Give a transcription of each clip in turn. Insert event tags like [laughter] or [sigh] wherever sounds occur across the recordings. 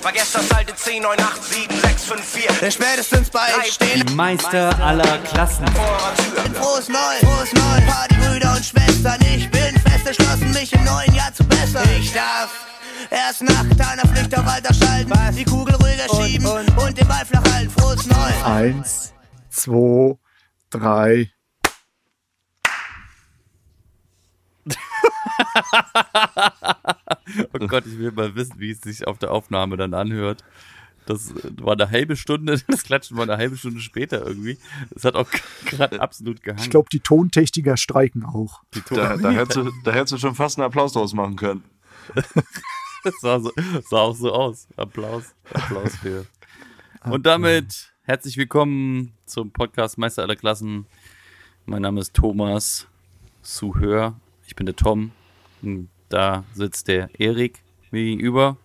Vergesst das alte 10, 9, 8, 7, 6, 5, 4. Denn spätestens bei stehen Die Meister aller Klassen. vor eurer Tür. frohes Neu, frohes Neu, Partybrüder und Schwestern. Ich bin fest entschlossen, mich im neuen Jahr zu bessern. Ich darf erst nach deiner Pflicht auf Alter schalten, die Kugel ruhiger schieben und, den Ball flach halten. Frohes Neu. Eins, zwei, drei. [laughs] Oh Gott, ich will mal wissen, wie es sich auf der Aufnahme dann anhört. Das war eine halbe Stunde, [laughs] das Klatschen war eine halbe Stunde später irgendwie. Das hat auch [laughs] gerade absolut gehangen. Ich glaube, die Tontechniker streiken auch. Da, da, hättest du, da hättest du schon fast einen Applaus draus machen können. Das sah, so, sah auch so aus. Applaus. Applaus für. Und damit herzlich willkommen zum Podcast Meister aller Klassen. Mein Name ist Thomas Suhör. Ich bin der Tom. Da sitzt der Erik mir gegenüber.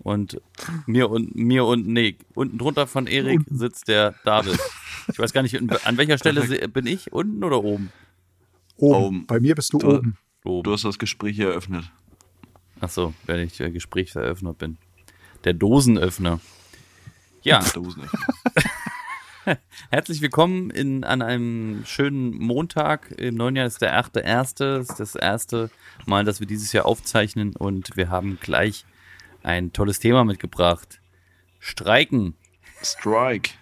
Und mir und mir und nee, unten drunter von Erik sitzt der David. Ich weiß gar nicht, an welcher Stelle bin ich? Unten oder oben? Oben. Oben. Bei mir bist du Du- oben. Oben. Du hast das Gespräch eröffnet. Ach so, wenn ich äh, Gesprächseröffner bin. Der Dosenöffner. Ja, Dosen. [laughs] herzlich willkommen in, an einem schönen Montag. Im neuen Jahr ist der 8.1. Das ist das erste Mal, dass wir dieses Jahr aufzeichnen und wir haben gleich ein tolles Thema mitgebracht. Streiken. Strike.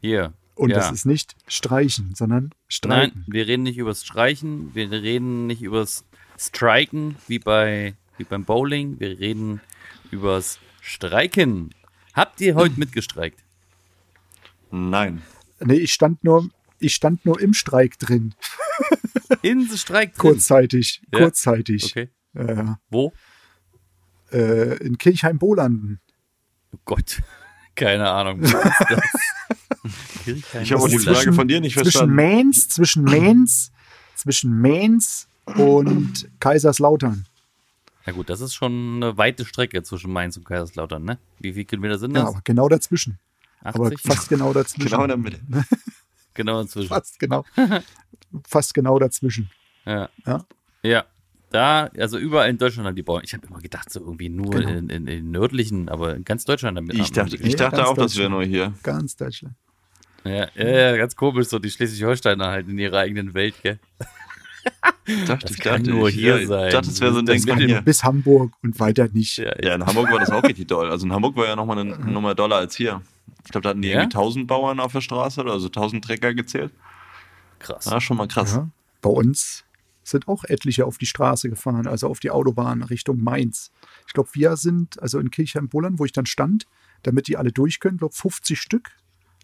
Hier. Und ja. das ist nicht streichen, sondern Nein, streiken. wir reden nicht übers Streichen, wir reden nicht übers Striken wie bei wie beim Bowling, wir reden übers Streiken. Habt ihr heute [laughs] mitgestreikt? Nein. Nee, ich stand nur, ich stand nur im Streik drin. [laughs] In the Streik drin. Kurzzeitig. Ja. Kurzzeitig. Okay. Äh, Wo? äh, in Kirchheim-Bolanden. Oh Gott. [laughs] Keine Ahnung. [laughs] Ich habe auch die. Frage von dir nicht Zwischen verstanden. Mainz, zwischen Mainz, zwischen Mainz und Kaiserslautern. Na gut, das ist schon eine weite Strecke zwischen Mainz und Kaiserslautern, ne? Wie viele Kilometer sind Ja, das? aber genau dazwischen. Aber 80? fast genau dazwischen. Genau in der Mitte. [laughs] genau inzwischen. Fast genau. [laughs] fast genau dazwischen. Ja. Ja. Ja. Da, also überall in Deutschland haben die Bauern. Ich habe immer gedacht, so irgendwie nur Genau. in, in, in nördlichen, aber in ganz Deutschland damit. Ich dachte, ich Ja, dachte ganz auch, das wäre nur hier. Ganz Deutschland. Ja, ja, ja, ganz komisch, so die Schleswig-Holsteiner halt in ihrer eigenen Welt, gell? [laughs] Dachte, ich kann dachte, nur ich, hier ja, sein. Ich dachte, es wäre so ein Das Ding hier. Bis Hamburg und weiter nicht. Ja, Ja, in [laughs] Hamburg war das auch richtig doll. Also in Hamburg war ja nochmal eine Nummer doller als hier. Ich glaube, da hatten die Ja? irgendwie 1000 Bauern auf der Straße oder also 1000 Trecker gezählt. krass. Ah, schon mal krass. Ja. Bei uns sind auch etliche auf die Straße gefahren, also auf die Autobahn Richtung Mainz. Ich glaube, wir sind, also in Kirchheim-Bollern, wo ich dann stand, damit die alle durch können, glaube 50 Stück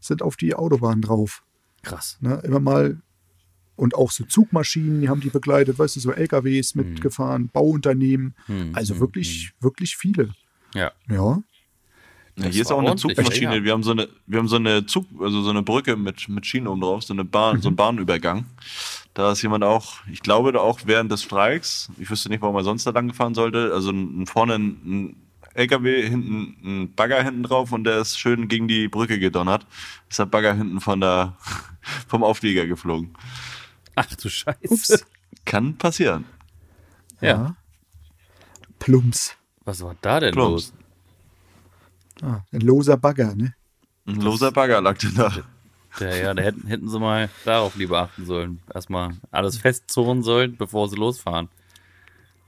sind auf die Autobahn drauf. Krass. Ne? Immer mal. Und auch so Zugmaschinen, die haben die begleitet, weißt du, so LKWs mitgefahren, Bauunternehmen. Hm, Also hm, wirklich, wirklich viele. Ja. Ja. Ja, Das hier ist auch eine Zugmaschine. ja. Wir haben so eine, wir haben so eine Zug, also so eine Brücke mit, mit Schienen oben drauf, so eine Bahn, so ein Bahnübergang. Da ist jemand auch, ich glaube da auch während des Streiks, ich wüsste nicht, warum er sonst da lang gefahren sollte, also ein, vorne ein, ein LKW, hinten ein Bagger hinten drauf und der ist schön gegen die Brücke gedonnert. Ist der Bagger hinten von der, [laughs] vom Auflieger geflogen. Ach du Scheiße. Ups. Kann passieren. Ja. Plumps. Was war da denn Plumps. los? Ah, ein loser Bagger, ne? Ein loser Bagger lag da. Ja, ja, da hätten, hätten sie mal darauf lieber achten sollen. Erstmal alles festzurren sollen, bevor sie losfahren.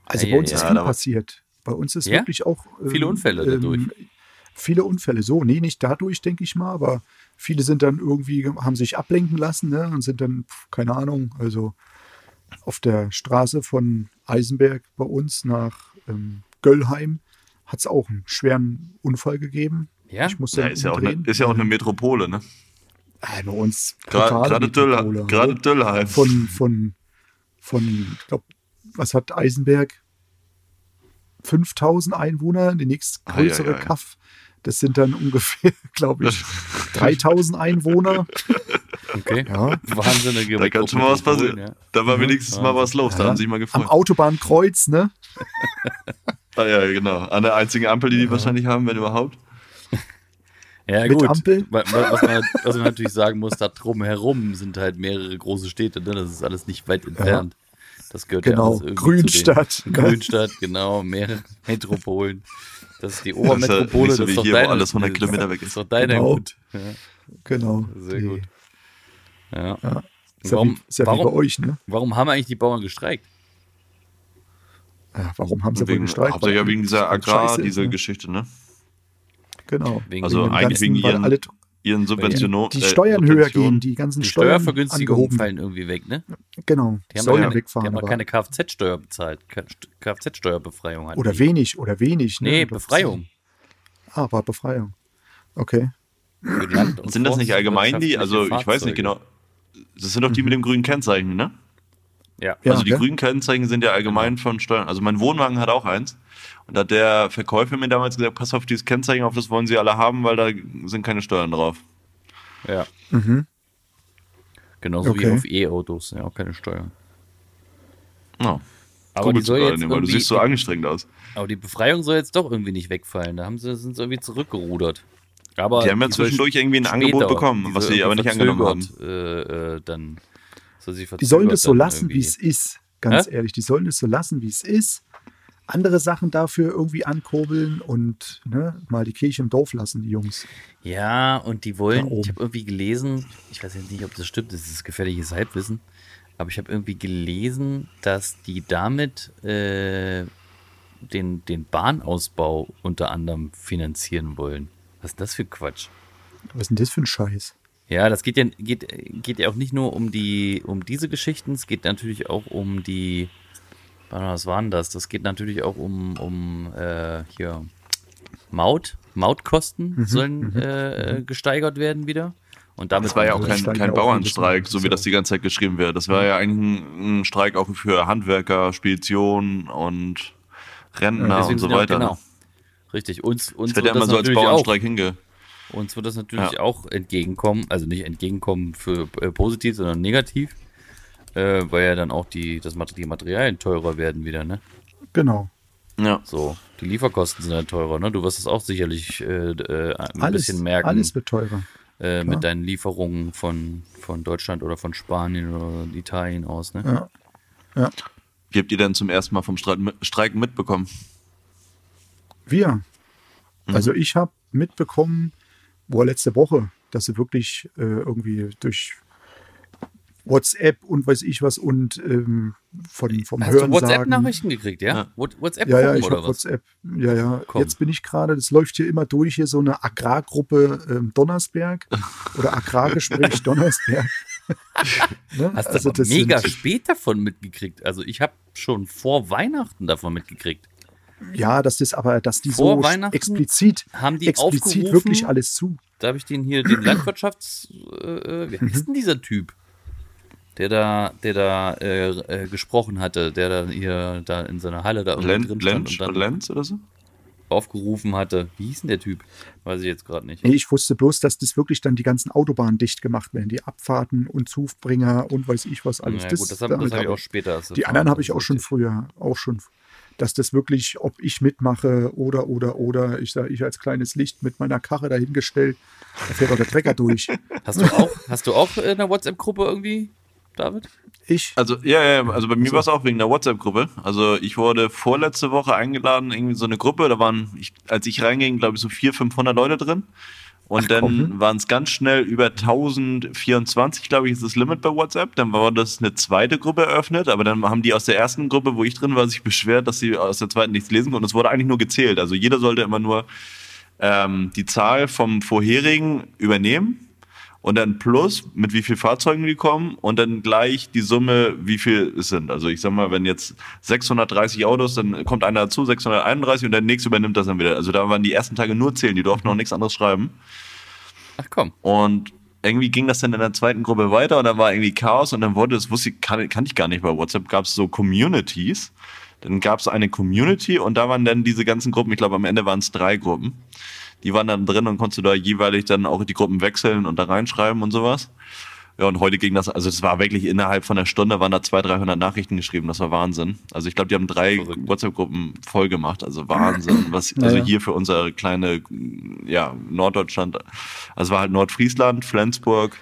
Also Ja, bei uns ja, ist ja, viel passiert. Bei uns ist Ja? wirklich auch. Viele Unfälle dadurch. Viele Unfälle, so. Nee, nicht dadurch, denke ich mal, aber viele sind dann irgendwie, haben sich ablenken lassen ne, und sind dann, keine Ahnung, also auf der Straße von Eisenberg bei uns nach ähm, Göllheim hat es auch einen schweren Unfall gegeben. Ja? Ich musste Ja, ist, ja auch eine, ist ja auch eine Metropole, ne? Ah, bei uns totale Gerade Metropole. gerade von, von, von, ich glaube, was hat Eisenberg? 5000 Einwohner, die nächstgrößere Ah, ja, ja, ja. Kaff. Das sind dann [laughs] ungefähr, glaube ich, 3000 Einwohner. Okay. Ja. Wahnsinnige Da kann schon mal was passieren. Ja. Da war wenigstens mal was los, da Ja. haben sie sich mal Am gefreut. Autobahnkreuz, ne? [laughs] Ah, ja, genau. An der einzigen Ampel, die die wahrscheinlich haben, wenn überhaupt. [laughs] Ja, Mit gut. Ampel? Wa- wa- Was man, was man natürlich sagen muss, da drumherum sind halt mehrere große Städte, ne? Das ist alles nicht weit entfernt. Das gehört ja Genau. alles irgendwie Grünstadt, ne? Grünstadt, genau, mehrere Metropolen. Das ist die Das ist ja Obermetropole. nicht so das wie hier, wo deine, alles 100 das Kilometer weg Das ist. ist doch deine Genau. Hut. Ja. Genau. Sehr Die- gut. Ja. Ja. Ist ja, Warum- wie, ist ja wie warum- bei euch, ne? Warum haben eigentlich die Bauern gestreikt? Ja, warum haben sie wohl Wegen, gestreikt? hauptsächlich ja wegen dieser es Agrar, scheiße diese ne? Geschichte, ne? Genau. Wegen Also dem eigentlich ganzen, wegen ihren- alle Ihren Subventionen. die Steuern höher gehen, die ganzen die Steuern Steuervergünstigungen fallen irgendwie weg, ne? Genau. Die haben, keine, die wegfahren. haben doch aber- keine Kfz-Steuer bezahlt. Kfz-Steuerbefreiung oder die. wenig, oder wenig. Ne? Nee, Befreiung. Ah, war Befreiung. Okay. Sind das nicht allgemein die? Also ich weiß nicht genau. Das sind doch die mit dem grünen Kennzeichen, ne? Ja. Ja, also die gell? grünen Kennzeichen sind ja allgemein von Steuern. Also mein Wohnwagen hat auch eins. Und da hat der Verkäufer mir damals gesagt, pass auf dieses Kennzeichen auf, das wollen sie alle haben, weil da sind keine Steuern drauf. ja. Mhm. Genauso wie Okay. auf E-Autos, ja, auch keine Steuer. Ja. Aber die soll jetzt weil du siehst so angestrengt aus. aber die Befreiung soll jetzt doch irgendwie nicht wegfallen. Da haben sie, sind sie irgendwie zurückgerudert. Aber Die haben ja zwischendurch irgendwie ein später, Angebot bekommen, die was sie aber nicht angenommen haben. Äh, äh, dann sie Die sollen das so lassen, wie es ist. Ganz Hä? ehrlich, die sollen es so lassen, wie es ist. Andere Sachen dafür irgendwie ankurbeln und ne, mal die Kirche im Dorf lassen, die Jungs. Ja, und die wollen, ich habe irgendwie gelesen, ich weiß jetzt nicht, ob das stimmt, das ist gefährliches Halbwissen, aber ich habe irgendwie gelesen, dass die damit äh, den, den Bahnausbau unter anderem finanzieren wollen. Was ist das für Quatsch? Was ist denn das für ein Scheiß? Ja, das geht ja, geht, geht ja auch nicht nur um die, um diese Geschichten, es geht natürlich auch um die, warte mal, was waren das? Das geht natürlich auch um, um äh, hier Maut, Mautkosten sollen äh, gesteigert werden wieder. Und damit Das war ja auch Also kein, kein ja Bauernstreik, so wie das die ganze Zeit geschrieben wird. Das war ja eigentlich ein, ein Streik auch für Handwerker, Speditionen und Rentner Deswegen und so ja- weiter. Genau. ne? Richtig. Uns, uns Das wird ja immer so als Bauernstreik hinge. Uns wird das natürlich Ja. auch entgegenkommen, also nicht entgegenkommen für äh, positiv, sondern negativ, äh, weil ja dann auch die, das Mater- die Materialien teurer werden wieder, ne? Genau. Ja. So, die Lieferkosten sind halt teurer, ne? Du wirst es auch sicherlich äh, äh, ein Alles, bisschen merken alles wird teurer. äh, mit deinen Lieferungen von, von Deutschland oder von Spanien oder Italien aus, ne? Ja. Wie habt ihr denn zum ersten Mal vom Streik, Streiken mitbekommen? Wir. Mhm. Also ich habe mitbekommen, wo letzte Woche, dass sie wirklich äh, irgendwie durch WhatsApp und weiß ich was und ähm, von, vom Hast du Hören WhatsApp-Nachrichten gekriegt, ja? Ja. What- WhatsApp Ja, ja, ich oder? WhatsApp. Ja, ja. Komm. Jetzt bin ich gerade, das läuft hier immer durch, hier so eine Agrargruppe ähm, Donnersberg oder Agrargespräch [laughs] Donnersberg. [laughs] ne? Hast also du das mega sind, spät davon mitgekriegt. Also ich habe schon vor Weihnachten davon mitgekriegt. Ja, dass das aber, dass die Vor so Weihnachten explizit, haben die explizit wirklich alles zu. Da habe ich den hier, den Landwirtschafts... Äh, äh, wie heißt denn dieser Typ? Der da, der da äh, äh, gesprochen hatte, der dann hier da in seiner Halle da Len, drin stand Lenz, und dann Lenz oder so? aufgerufen hatte. Wie hieß denn der Typ? Weiß ich jetzt gerade nicht. Nee, ich wusste bloß, dass das wirklich dann die ganzen Autobahnen dicht gemacht werden, die Abfahrten und Zugbringer und weiß ich was alles. Ja, gut, das habe damit hab ich auch später. erst Die anderen habe ich Das auch ist schon früher, auch schon, dass das wirklich, ob ich mitmache oder, oder, oder, ich sage, ich als kleines Licht mit meiner Karre dahingestellt, da fährt auch der Trecker durch. [laughs] Hast du auch, hast du auch in einer WhatsApp-Gruppe irgendwie, David? Ich, Also, ja, ja, also bei mir war es auch wegen der WhatsApp-Gruppe. Also ich wurde vorletzte Woche eingeladen, irgendwie so eine Gruppe, da waren, ich, als ich reinging, glaube ich, so 400, 500 Leute drin. Und dann komm. waren es ganz schnell über 1024, glaube ich, ist das Limit bei WhatsApp. Dann war das eine zweite Gruppe eröffnet, aber dann haben die aus der ersten Gruppe, wo ich drin war, sich beschwert, dass sie aus der zweiten nichts lesen konnten. Und es wurde eigentlich nur gezählt. Also jeder sollte immer nur ähm, die Zahl vom vorherigen übernehmen und dann plus, mit wie viel Fahrzeugen die kommen und dann gleich die Summe, wie viel es sind. Also ich sag mal, wenn jetzt 630 Autos, dann kommt einer dazu, 631 und der nächste übernimmt das dann wieder. Also da waren die ersten Tage nur zählen, die durften noch nichts anderes schreiben. Ach komm. Und irgendwie ging das dann in der zweiten Gruppe weiter und dann war irgendwie Chaos und dann wurde es, wusste ich, kann, kannte ich gar nicht, bei WhatsApp gab es so Communities. Dann gab es eine Community und da waren dann diese ganzen Gruppen, ich glaube am Ende waren es drei Gruppen. Die waren dann drin und konntest du da jeweilig dann auch die Gruppen wechseln und da reinschreiben und sowas. Ja, und heute ging das, also es war wirklich innerhalb von einer Stunde waren da 200, 300 Nachrichten geschrieben, das war Wahnsinn. Also ich glaube, die haben drei. WhatsApp-Gruppen voll gemacht, also Wahnsinn. Was, also Ja. hier für unser kleine, ja, Norddeutschland, also es war halt Nordfriesland, Flensburg,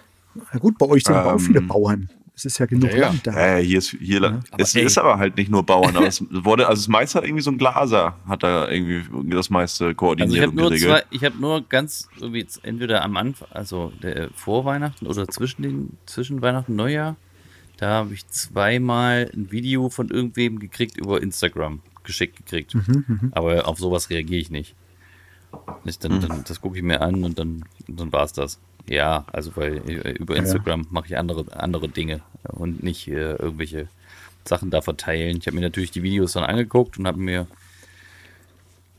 na gut, bei euch sind aber auch Ähm, viele Bauern. Es ist ja genug Ja, ja. Land da. Äh, hier ist, hier, Aber es ey. ist aber halt nicht nur Bauern, aber es wurde, also das meiste hat irgendwie so ein Glaser, hat da irgendwie das meiste Also ich koordiniert habe und nur geregelt. zwei, ich habe nur ganz irgendwie jetzt entweder am Anfang, also der, vor Weihnachten oder zwischen den zwischen Weihnachten und Neujahr, da habe ich zweimal ein Video von irgendwem gekriegt über Instagram geschickt gekriegt. Mhm, Aber auf sowas reagiere ich nicht. Ich, dann, dann, das gucke ich mir an und dann, dann war es das. Ja, also weil äh, über Ja. Instagram mache ich andere, andere Dinge und nicht äh, irgendwelche Sachen da verteilen. Ich habe mir natürlich die Videos dann angeguckt und habe mir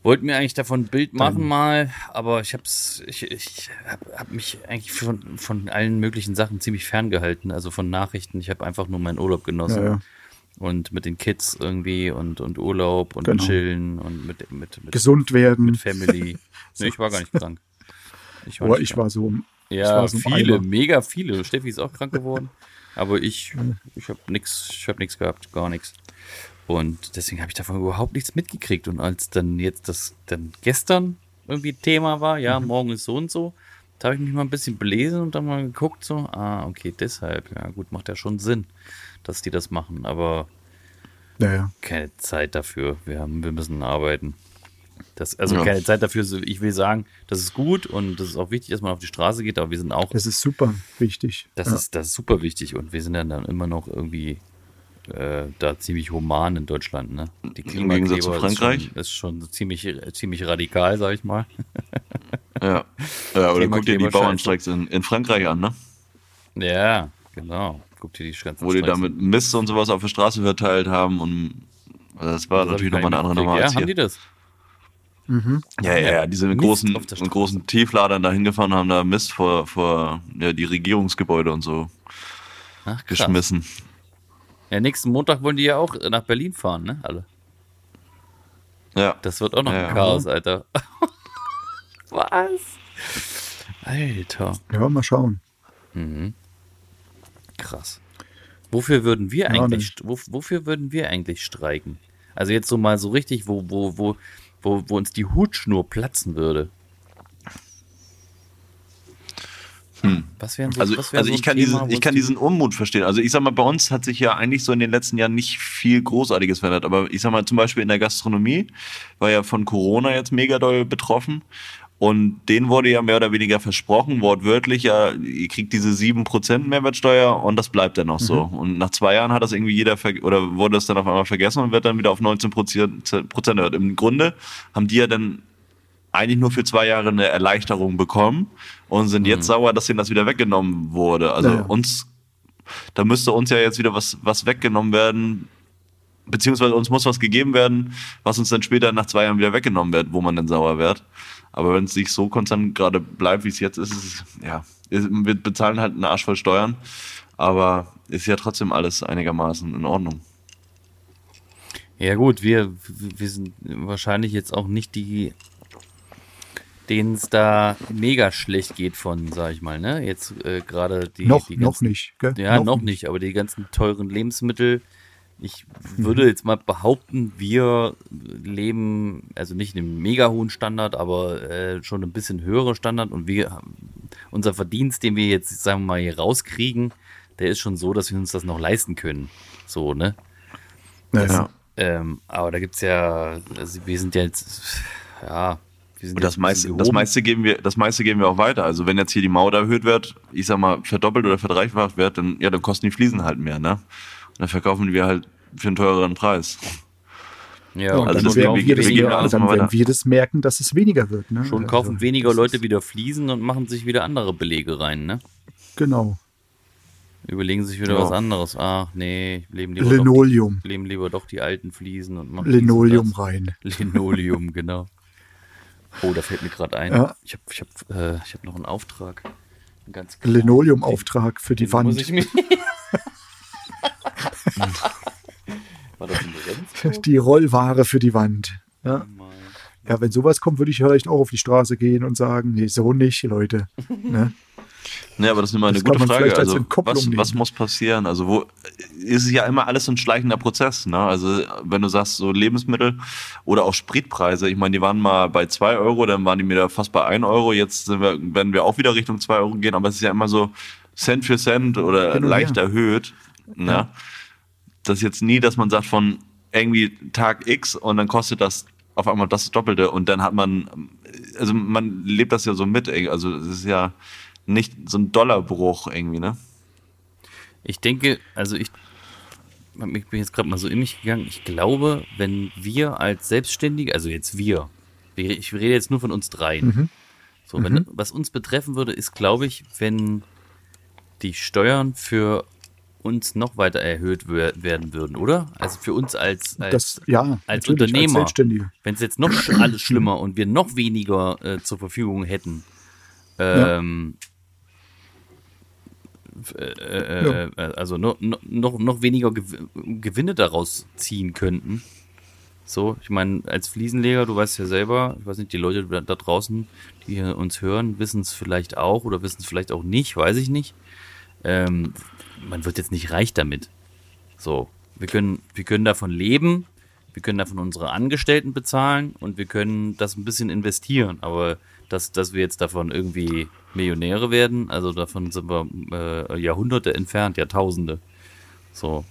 wollte mir eigentlich davon ein Bild machen mal, aber ich hab's, ich, ich habe hab mich eigentlich von, von allen möglichen Sachen ziemlich ferngehalten, also von Nachrichten. Ich habe einfach nur meinen Urlaub genossen Ja, ja. und mit den Kids irgendwie und, und Urlaub und Genau. chillen und mit, mit, mit, Gesund werden. mit Family. [laughs] nee, ich war gar nicht krank. Ich Aber nicht ich krank. war so. Ja, viele, mega viele. Steffi ist auch krank geworden. Aber ich, ich habe nichts, ich nichts gehabt, gar nichts. Und deswegen habe ich davon überhaupt nichts mitgekriegt. Und als dann jetzt das dann gestern irgendwie Thema war, ja, Mhm. morgen ist so und so, da habe ich mich mal ein bisschen belesen und dann mal geguckt, so, ah, okay, deshalb, ja gut, macht ja schon Sinn, dass die das machen, aber Ja, ja. keine Zeit dafür. Wir haben, wir müssen arbeiten. Das, also Ja. keine Zeit dafür. so- Ich will sagen, das ist gut und das ist auch wichtig, dass man auf die Straße geht, aber wir sind auch Das ist super wichtig. das, ja. ist, das ist super wichtig und wir sind dann, dann immer noch irgendwie äh, da ziemlich human in Deutschland. Ne? Die Im Gegensatz zu Frankreich? Ist schon, ist schon so ziemlich, ziemlich radikal, sag ich mal. [laughs] Ja. ja oder guck dir die Bauernstreiks in, in Frankreich an, ne? Ja, genau. Guck dir die ganzen Wo die da Streiks mit Mist und sowas auf der Straße verteilt haben und also das war. Das natürlich nochmal eine andere Nummer Ja, haben die das? Ja, ja, ja, diese Mist großen, großen Tiefladern da hingefahren und haben da Mist vor, vor ja, die Regierungsgebäude und so Ach, geschmissen. Ja, nächsten Montag wollen die ja auch nach Berlin fahren, ne? Alle. Ja. Das wird auch noch Ja. ein Chaos, Alter. [laughs] Was? Alter. ja, mal schauen. Krass. Wofür würden wir eigentlich, wo, wofür würden wir eigentlich streiken? Also jetzt so mal so richtig, wo, wo, wo, wo, wo uns die Hutschnur platzen würde. Was wären so, Also, also so ich kann, Thema, diesen, ich kann die- diesen Unmut verstehen. Also ich sag mal, bei uns hat sich ja eigentlich so in den letzten Jahren nicht viel Großartiges verändert. Aber ich sag mal, zum Beispiel in der Gastronomie war ja von Corona jetzt mega doll betroffen. Und denen wurde ja mehr oder weniger versprochen, wortwörtlich, ja, ihr kriegt diese 7% Mehrwertsteuer und das bleibt dann auch so. Mhm. Und nach zwei Jahren hat das irgendwie jeder, oder wurde das dann auf einmal vergessen und wird dann wieder auf 19 Prozent erhöht. Im Grunde haben die ja dann eigentlich nur für zwei Jahre eine Erleichterung bekommen und sind jetzt sauer, dass ihnen das wieder weggenommen wurde. Also Ja, ja. uns, da müsste uns ja jetzt wieder was, was weggenommen werden, beziehungsweise uns muss was gegeben werden, was uns dann später nach zwei Jahren wieder weggenommen wird, wo man dann sauer wird. Aber wenn es nicht so konstant gerade bleibt, wie es jetzt ist, ist es, ja, wir bezahlen halt einen Arsch voll Steuern, aber ist ja trotzdem alles einigermaßen in Ordnung. Ja gut, wir, wir sind wahrscheinlich jetzt auch nicht die, denen es da mega schlecht geht von, sag ich mal, ne? Jetzt äh, gerade die, noch, die noch ganzen- nicht. Gell? Ja, noch, nicht, aber die ganzen teuren Lebensmittel. Ich würde Mhm. jetzt mal behaupten, wir leben, also nicht in einem mega hohen Standard, aber äh, schon ein bisschen höherer Standard und wir, unser Verdienst, den wir jetzt, sagen wir mal, hier rauskriegen, der ist schon so, dass wir uns das noch leisten können. So, ne? Ja. Ähm, aber da gibt's ja, also wir sind ja jetzt, ja, Und das meiste, das meiste geben wir, das meiste geben wir auch weiter. Also wenn jetzt hier die Maut erhöht wird, ich sag mal, verdoppelt oder verdreifacht wird, dann, ja, dann kosten die Fliesen halt mehr, ne? Dann verkaufen wir halt für einen teureren Preis. Ja, und also dann, das werden wir- wir, wir das, ja, alles dann werden wir das merken, dass es weniger wird. Ne? schon Also, kaufen weniger das Leute wieder Fliesen und machen sich wieder andere Belege rein, ne? Genau. Überlegen sich wieder Ja. was anderes. Ach nee, leben lieber, Linoleum. Doch die, leben lieber doch die alten Fliesen und machen Linoleum rein. das. [laughs] Linoleum, genau. Oh, da fällt mir gerade ein. Ja. Ich habe ich hab, äh, ich hab noch einen Auftrag. Einen ganz. Linoleum-Auftrag für die Den muss Wand. ich mir [laughs] [laughs] War das in Rendsburg? Die Rollware für die Wand. Ja. ja, wenn sowas kommt, würde ich vielleicht auch auf die Straße gehen und sagen, nee, so nicht, Leute. Ne? [laughs] Ne, aber das ist immer eine Das gute Frage. Also, was, was muss passieren? Also, wo ist es ja immer alles ein schleichender Prozess, ne? Also, wenn du sagst, so Lebensmittel oder auch Spritpreise, ich meine, die waren mal bei zwei Euro, dann waren die wieder fast bei ein Euro, jetzt wir, werden wir auch wieder Richtung zwei Euro gehen, aber es ist ja immer so, Cent für Cent oder und leicht her. erhöht. Ne? Das ist jetzt nie, dass man sagt von irgendwie Tag X und dann kostet das auf einmal das Doppelte und dann hat man, also man lebt das ja so mit, also es ist ja nicht so ein Dollarbruch irgendwie, ne? Ich denke, also ich, ich bin jetzt gerade mal so in mich gegangen. Ich glaube, wenn wir als Selbstständige, also jetzt wir, wir- ich rede jetzt nur von uns dreien. So, wenn, was uns betreffen würde, ist, glaube ich, wenn die Steuern für uns noch weiter erhöht wer- werden würden, oder? Also für uns als, als, Das, ja, als Unternehmer. Wenn es jetzt noch alles schlimmer und wir noch weniger äh, zur Verfügung hätten, ähm, f- äh, äh, also noch, noch, noch noch weniger Gew Gewinne daraus ziehen könnten. So, ich meine, als Fliesenleger, du weißt ja selber, ich weiß nicht, die Leute da draußen, die uns hören, wissen es vielleicht auch oder wissen es vielleicht auch nicht, weiß ich nicht. Ähm, man wird jetzt nicht reich damit. So, wir können, wir können davon leben, wir können davon unsere Angestellten bezahlen und wir können das ein bisschen investieren. Aber dass, dass wir jetzt davon irgendwie Millionäre werden, also davon sind wir äh, Jahrhunderte entfernt, Jahrtausende. So.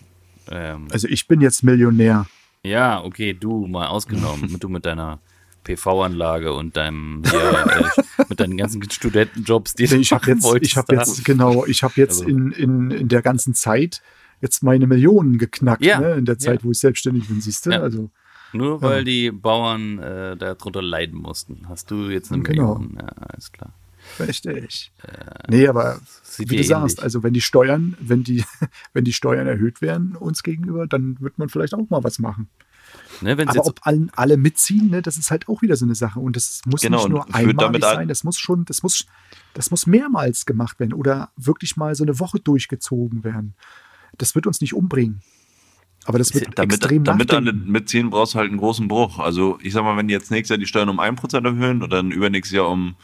Ähm, Also ich bin jetzt Millionär. ja, okay, du mal ausgenommen, [laughs] du mit deiner PV-Anlage und deinem [laughs] äh, mit deinen ganzen Studentenjobs, die du Ich habe machen jetzt, wolltest ich habe jetzt, genau, ich habe jetzt Also- in, in, in der ganzen Zeit jetzt meine Millionen geknackt, Ja, ne? in der Zeit, ja. wo ich selbstständig bin, siehst du? Ja. Also, Nur weil die Bauern äh, darunter leiden mussten, hast du jetzt eine Genau. Million. Ja, alles klar. richtig. nee, aber wie du sagst, ähnlich. also wenn die Steuern, wenn die, [laughs] wenn die Steuern erhöht werden uns gegenüber, dann wird man vielleicht auch mal was machen. Ne, wenn's Aber jetzt, ob allen, alle mitziehen, ne, das ist halt auch wieder so eine Sache. Und das muss Genau, nicht nur einmalig sein, das muss schon, das muss, das muss mehrmals gemacht werden oder wirklich mal so eine Woche durchgezogen werden. Das wird uns nicht umbringen. Aber das wird Damit, extrem damit nachdenken. mitziehen, brauchst du halt einen großen Bruch. Also ich sag mal, wenn die jetzt nächstes Jahr die Steuern um 1% erhöhen und dann übernächstes Jahr um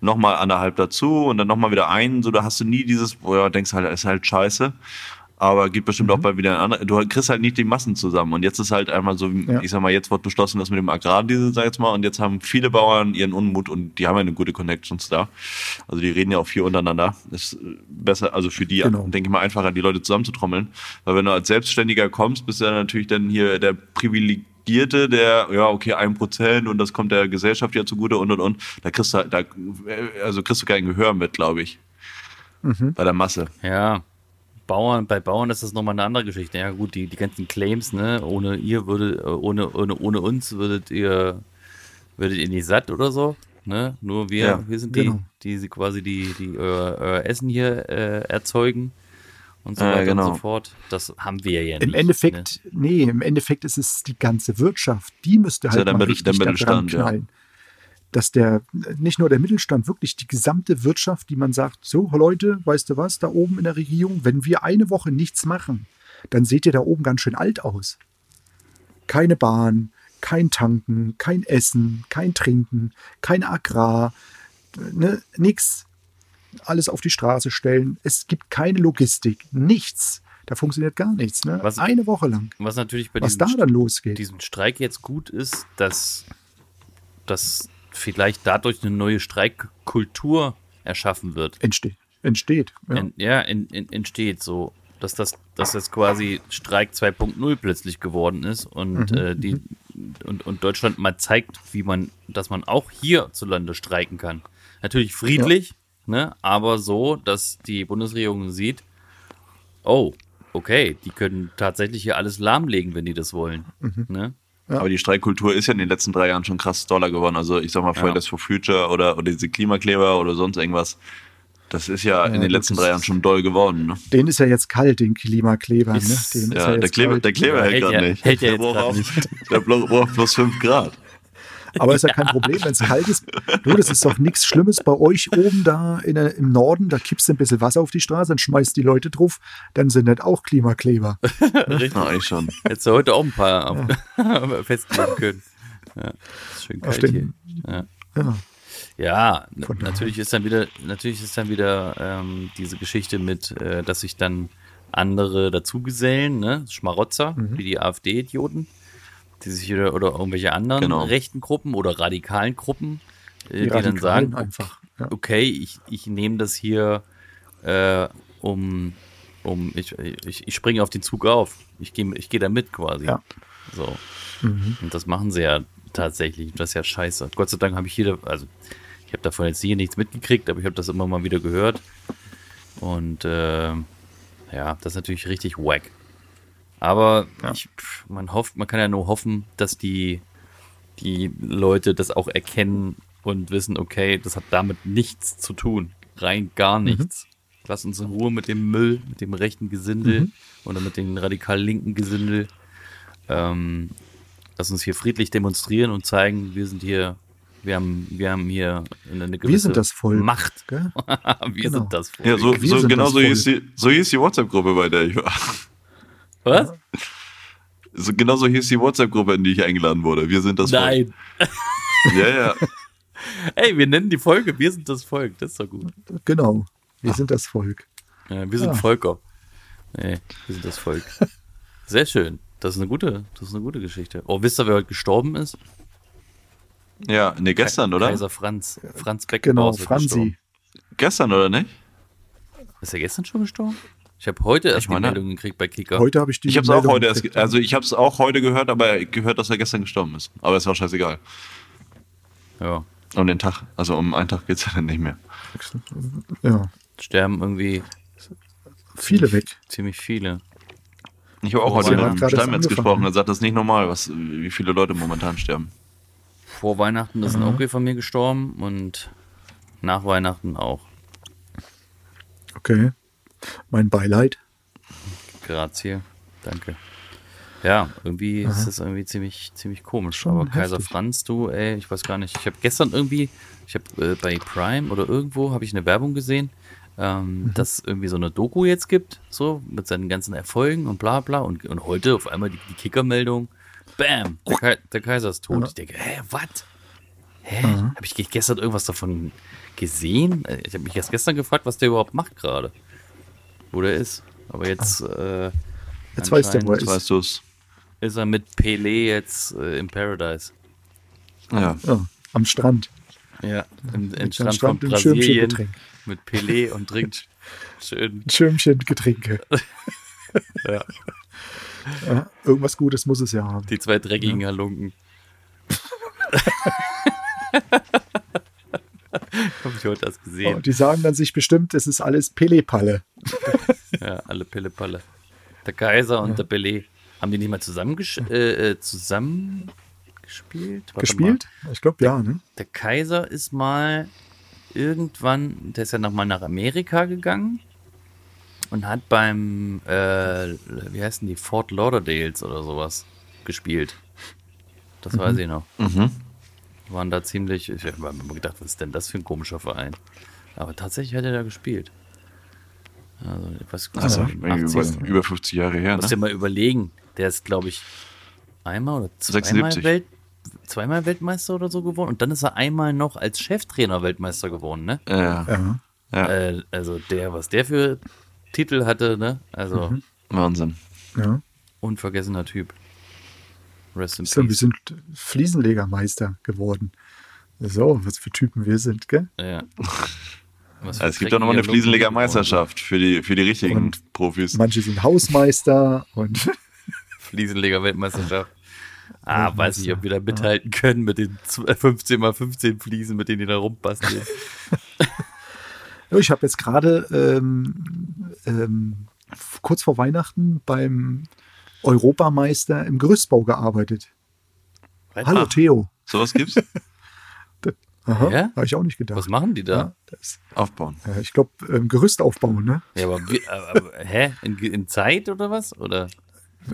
nochmal anderthalb dazu und dann nochmal wieder einen, so da hast du nie dieses, wo du denkst halt, ist halt scheiße. Aber gibt bestimmt Mhm. auch bald wieder ein anderes. Du kriegst halt nicht die Massen zusammen. Und jetzt ist halt einmal so, Ja. ich sag mal, jetzt wird beschlossen, das mit dem Agrardiesel, sag ich jetzt mal, und jetzt haben viele Bauern ihren Unmut und die haben ja eine gute Connections da. Also die reden ja auch viel untereinander. Ist äh, besser, also für die, Genau. denke ich mal, einfacher, die Leute zusammenzutrommeln. Weil wenn du als Selbstständiger kommst, bist du ja natürlich dann hier der Privilegierte, der, ja, okay, ein Prozent und das kommt der Gesellschaft ja zugute und und und. Da kriegst du halt, da, äh, also kriegst du kein Gehör mit, glaube ich. Mhm. Bei der Masse. ja, Bauern, bei Bauern ist das nochmal eine andere Geschichte. Ja gut, die, die ganzen Claims, ne, ohne ihr würde, äh, ohne, ohne, ohne uns würdet ihr, würdet ihr nicht satt oder so. Ne? Nur wir, Ja, wir sind genau. die, die sie quasi die, die euer, euer Essen hier äh, erzeugen und so Ja, weiter genau. und so fort. Das haben wir ja Im nicht. Endeffekt, nee, im Endeffekt ist es die ganze Wirtschaft, die müsste halt ja mal richtig der da dran Mittelstand, ja. Dass der, nicht nur der Mittelstand, wirklich die gesamte Wirtschaft, die man sagt, so Leute, weißt du was, da oben in der Regierung, wenn wir eine Woche nichts machen, dann seht ihr da oben ganz schön alt aus. Keine Bahn, kein Tanken, kein Essen, kein Trinken, kein Agrar, ne, nix. Alles auf die Straße stellen. Es gibt keine Logistik, nichts. Da funktioniert gar nichts. Ne? Was- Eine Woche lang. Was natürlich bei Was diesem da dann losgeht. diesem Streik jetzt gut ist, dass, dass vielleicht dadurch eine neue Streikkultur erschaffen wird. Entsteht. Entsteht. Ja. En, ja, en, en, entsteht so, dass das, dass das quasi Streik 2.0 plötzlich geworden ist und, äh, die, und, und Deutschland mal zeigt, wie man, dass man auch hierzulande streiken kann. Natürlich friedlich, ne, aber so, dass die Bundesregierung sieht, oh, okay, die können tatsächlich hier alles lahmlegen, wenn die das wollen. Ne? Aber die Streikkultur ist ja in den letzten drei Jahren schon krass doller geworden. Also ich sag mal, Fridays for Future oder, oder diese Klimakleber oder sonst irgendwas. Das ist ja, in den letzten drei Jahren schon doll geworden. Ne? Den ist ja jetzt kalt, den Klimakleber. Ne? Ist- Den Ja, der jetzt Kleber, kalt. der Kleber Ja, hält hält gerade ja- nicht. hält ja der jetzt braucht grad auch- nicht. Der blo- braucht plus 5 Grad. [laughs] Aber ist ja kein Problem, wenn es kalt ist. Du, das ist doch nichts Schlimmes bei euch oben da in im Norden. Da kippst du ein bisschen Wasser auf die Straße, dann schmeißt die Leute drauf. Dann sind das auch Klimakleber. [laughs] Na, eigentlich schon. Hättest du heute auch ein paar [laughs] festlegen können. Ja, ist schön kalt hier. Ja. Ja. Ja, natürlich ist dann wieder, natürlich ist dann wieder ähm, diese Geschichte mit, äh, dass sich dann andere dazugesellen, ne? Schmarotzer, Mhm. wie die AfD-Idioten, die sich oder, oder irgendwelche anderen Genau. rechten Gruppen oder radikalen Gruppen, äh, Die die, dann Radikalen sagen, einfach, ja. okay, ich, ich nehme das hier äh, um, um ich, ich, ich springe auf den Zug auf. Ich gehe ich geh da mit quasi. Ja. So. Und das machen sie ja tatsächlich. Das ist ja scheiße. Gott sei Dank habe ich hier, also ich habe davon jetzt hier nichts mitgekriegt, aber ich habe das immer mal wieder gehört. Und äh, ja, das ist natürlich richtig wack. Aber ich, pff, man hofft, man kann ja nur hoffen, dass die, die Leute das auch erkennen und wissen, okay, das hat damit nichts zu tun. Rein gar nichts. Lass uns in Ruhe mit dem Müll, mit dem rechten Gesindel oder mit dem radikal linken Gesindel. Ähm, lass uns hier friedlich demonstrieren und zeigen, wir sind hier, wir haben, wir haben hier eine gewisse sind das Volk, Macht. gell? [laughs] wir Genau. sind das Volk. Ja, so, Wir so genau so hieß, die, so hieß die WhatsApp-Gruppe, bei der ich war. Was? So, genau so hieß die WhatsApp-Gruppe, in die ich eingeladen wurde. Wir sind das Nein. Volk. [laughs] Ja, ja. [laughs] Ey, wir nennen die Folge, wir sind das Volk. Das ist doch gut. Genau. Wir sind das Volk. Ja, wir sind Ja. Volker. Nee, wir sind das Volk. Sehr schön. Das ist eine gute, das ist eine gute Geschichte. Oh, wisst ihr, wer heute gestorben ist? Ja, nee, gestern, oder? Kaiser Franz. Franz Beckenbauer Genau, Franzi. gestorben. Gestern, oder nicht? Ist er gestern schon gestorben? Ich habe heute erst meine- die Meldung gekriegt bei Kicker. Heute habe ich die Ich habe es auch heute erst, also ich habe es auch heute gehört, aber gehört, dass er gestern gestorben ist. Aber ist auch scheißegal. Ja. Um den Tag, also um einen Tag geht's ja dann nicht mehr. Ja, Sterben irgendwie viele weg. ziemlich viele. Ich habe auch Oh, heute mit einem Steinmetz gesprochen, er sagt, das ist nicht normal, was, wie viele Leute momentan sterben. Vor Weihnachten ist ein Onkel von mir gestorben und nach Weihnachten auch. Okay. Mein Beileid. Grazie. Danke. Ja, irgendwie ist das irgendwie ziemlich, ziemlich komisch. Schon Aber Kaiser heftig. Franz, du, ey, ich weiß gar nicht. Ich habe gestern irgendwie, ich habe äh, bei Prime oder irgendwo habe ich eine Werbung gesehen, ähm, Mhm. dass irgendwie so eine Doku jetzt gibt, so mit seinen ganzen Erfolgen und bla bla. Und, und heute auf einmal die, die Kickermeldung, bam, der, Kai, der Kaiser ist tot. Ich denke, hä, was? Hä? Habe ich ge- gestern irgendwas davon gesehen? Äh, Ich habe mich erst gestern gefragt, was der überhaupt macht gerade. Wo der ist. Aber jetzt, äh, Jetzt weiß der, wo er Jetzt ist. weißt du es. ist er mit Pelé jetzt äh, im Paradise. Ja. Ja, am Strand. Ja, im, im Am Strand, Strand von im Schirmchen Brasilien mit Pelé und trinkt [laughs] schön. Ein Schirmchen Getränke. [laughs] Ja. Ja, irgendwas Gutes muss es ja haben. Die zwei dreckigen Halunken. [laughs] Habe ich heute erst Oh, gesehen. die sagen dann sich bestimmt, es ist alles Pele-Palle. [laughs] Ja, alle Pille-Palle. Der Kaiser und der Pelé. Haben die nicht mal zusammen, gesch äh, äh, zusammen gespielt? Warte Gespielt? Ich glaube ja, ne? Mal. Der Kaiser ist mal irgendwann, der ist ja nochmal nach Amerika gegangen und hat beim, äh, wie heißen die, Fort Lauderdales oder sowas gespielt. Das weiß ich noch. Die waren da ziemlich, ich habe mir gedacht, was ist denn das für ein komischer Verein? Aber tatsächlich hat er da gespielt. Also, ich weiß gar Also, nicht, irgendwie 80. über, über 50 Jahre her, Musst ne? dir mal überlegen, der ist, glaube ich, einmal oder zweimal, 76. Welt, zweimal Weltmeister oder so geworden. Und dann ist er einmal noch als Cheftrainer Weltmeister geworden, ne? Ja, Ja. ja. Äh, also der, was der für Titel hatte, ne? Also Wahnsinn. ja. unvergessener Typ. Rest in So, wir Peace. sind Fliesenlegermeister geworden. So, was für Typen wir sind, gell? Ja. [laughs] Also, es gibt doch nochmal eine Fliesenleger-Meisterschaft für die, für die richtigen Und Profis. Manche sind Hausmeister und [laughs] Fliesenleger-Weltmeisterschaft. Ah, weiß nicht, ob wir da mithalten können mit den 15 mal 15 Fliesen, mit denen die da rumbasteln. [laughs] Ich habe jetzt gerade ähm, ähm, kurz vor Weihnachten beim Europameister im Gerüstbau gearbeitet. Hallo Theo. Sowas gibt's? [laughs] Aha, Ja? Habe ich auch nicht gedacht. Was machen die da? Ja, das, Aufbauen. ja, ich glaube, ähm, Gerüst aufbauen, ne? Ja, aber, wie, aber, aber hä? In, in Zeit oder was? Oder?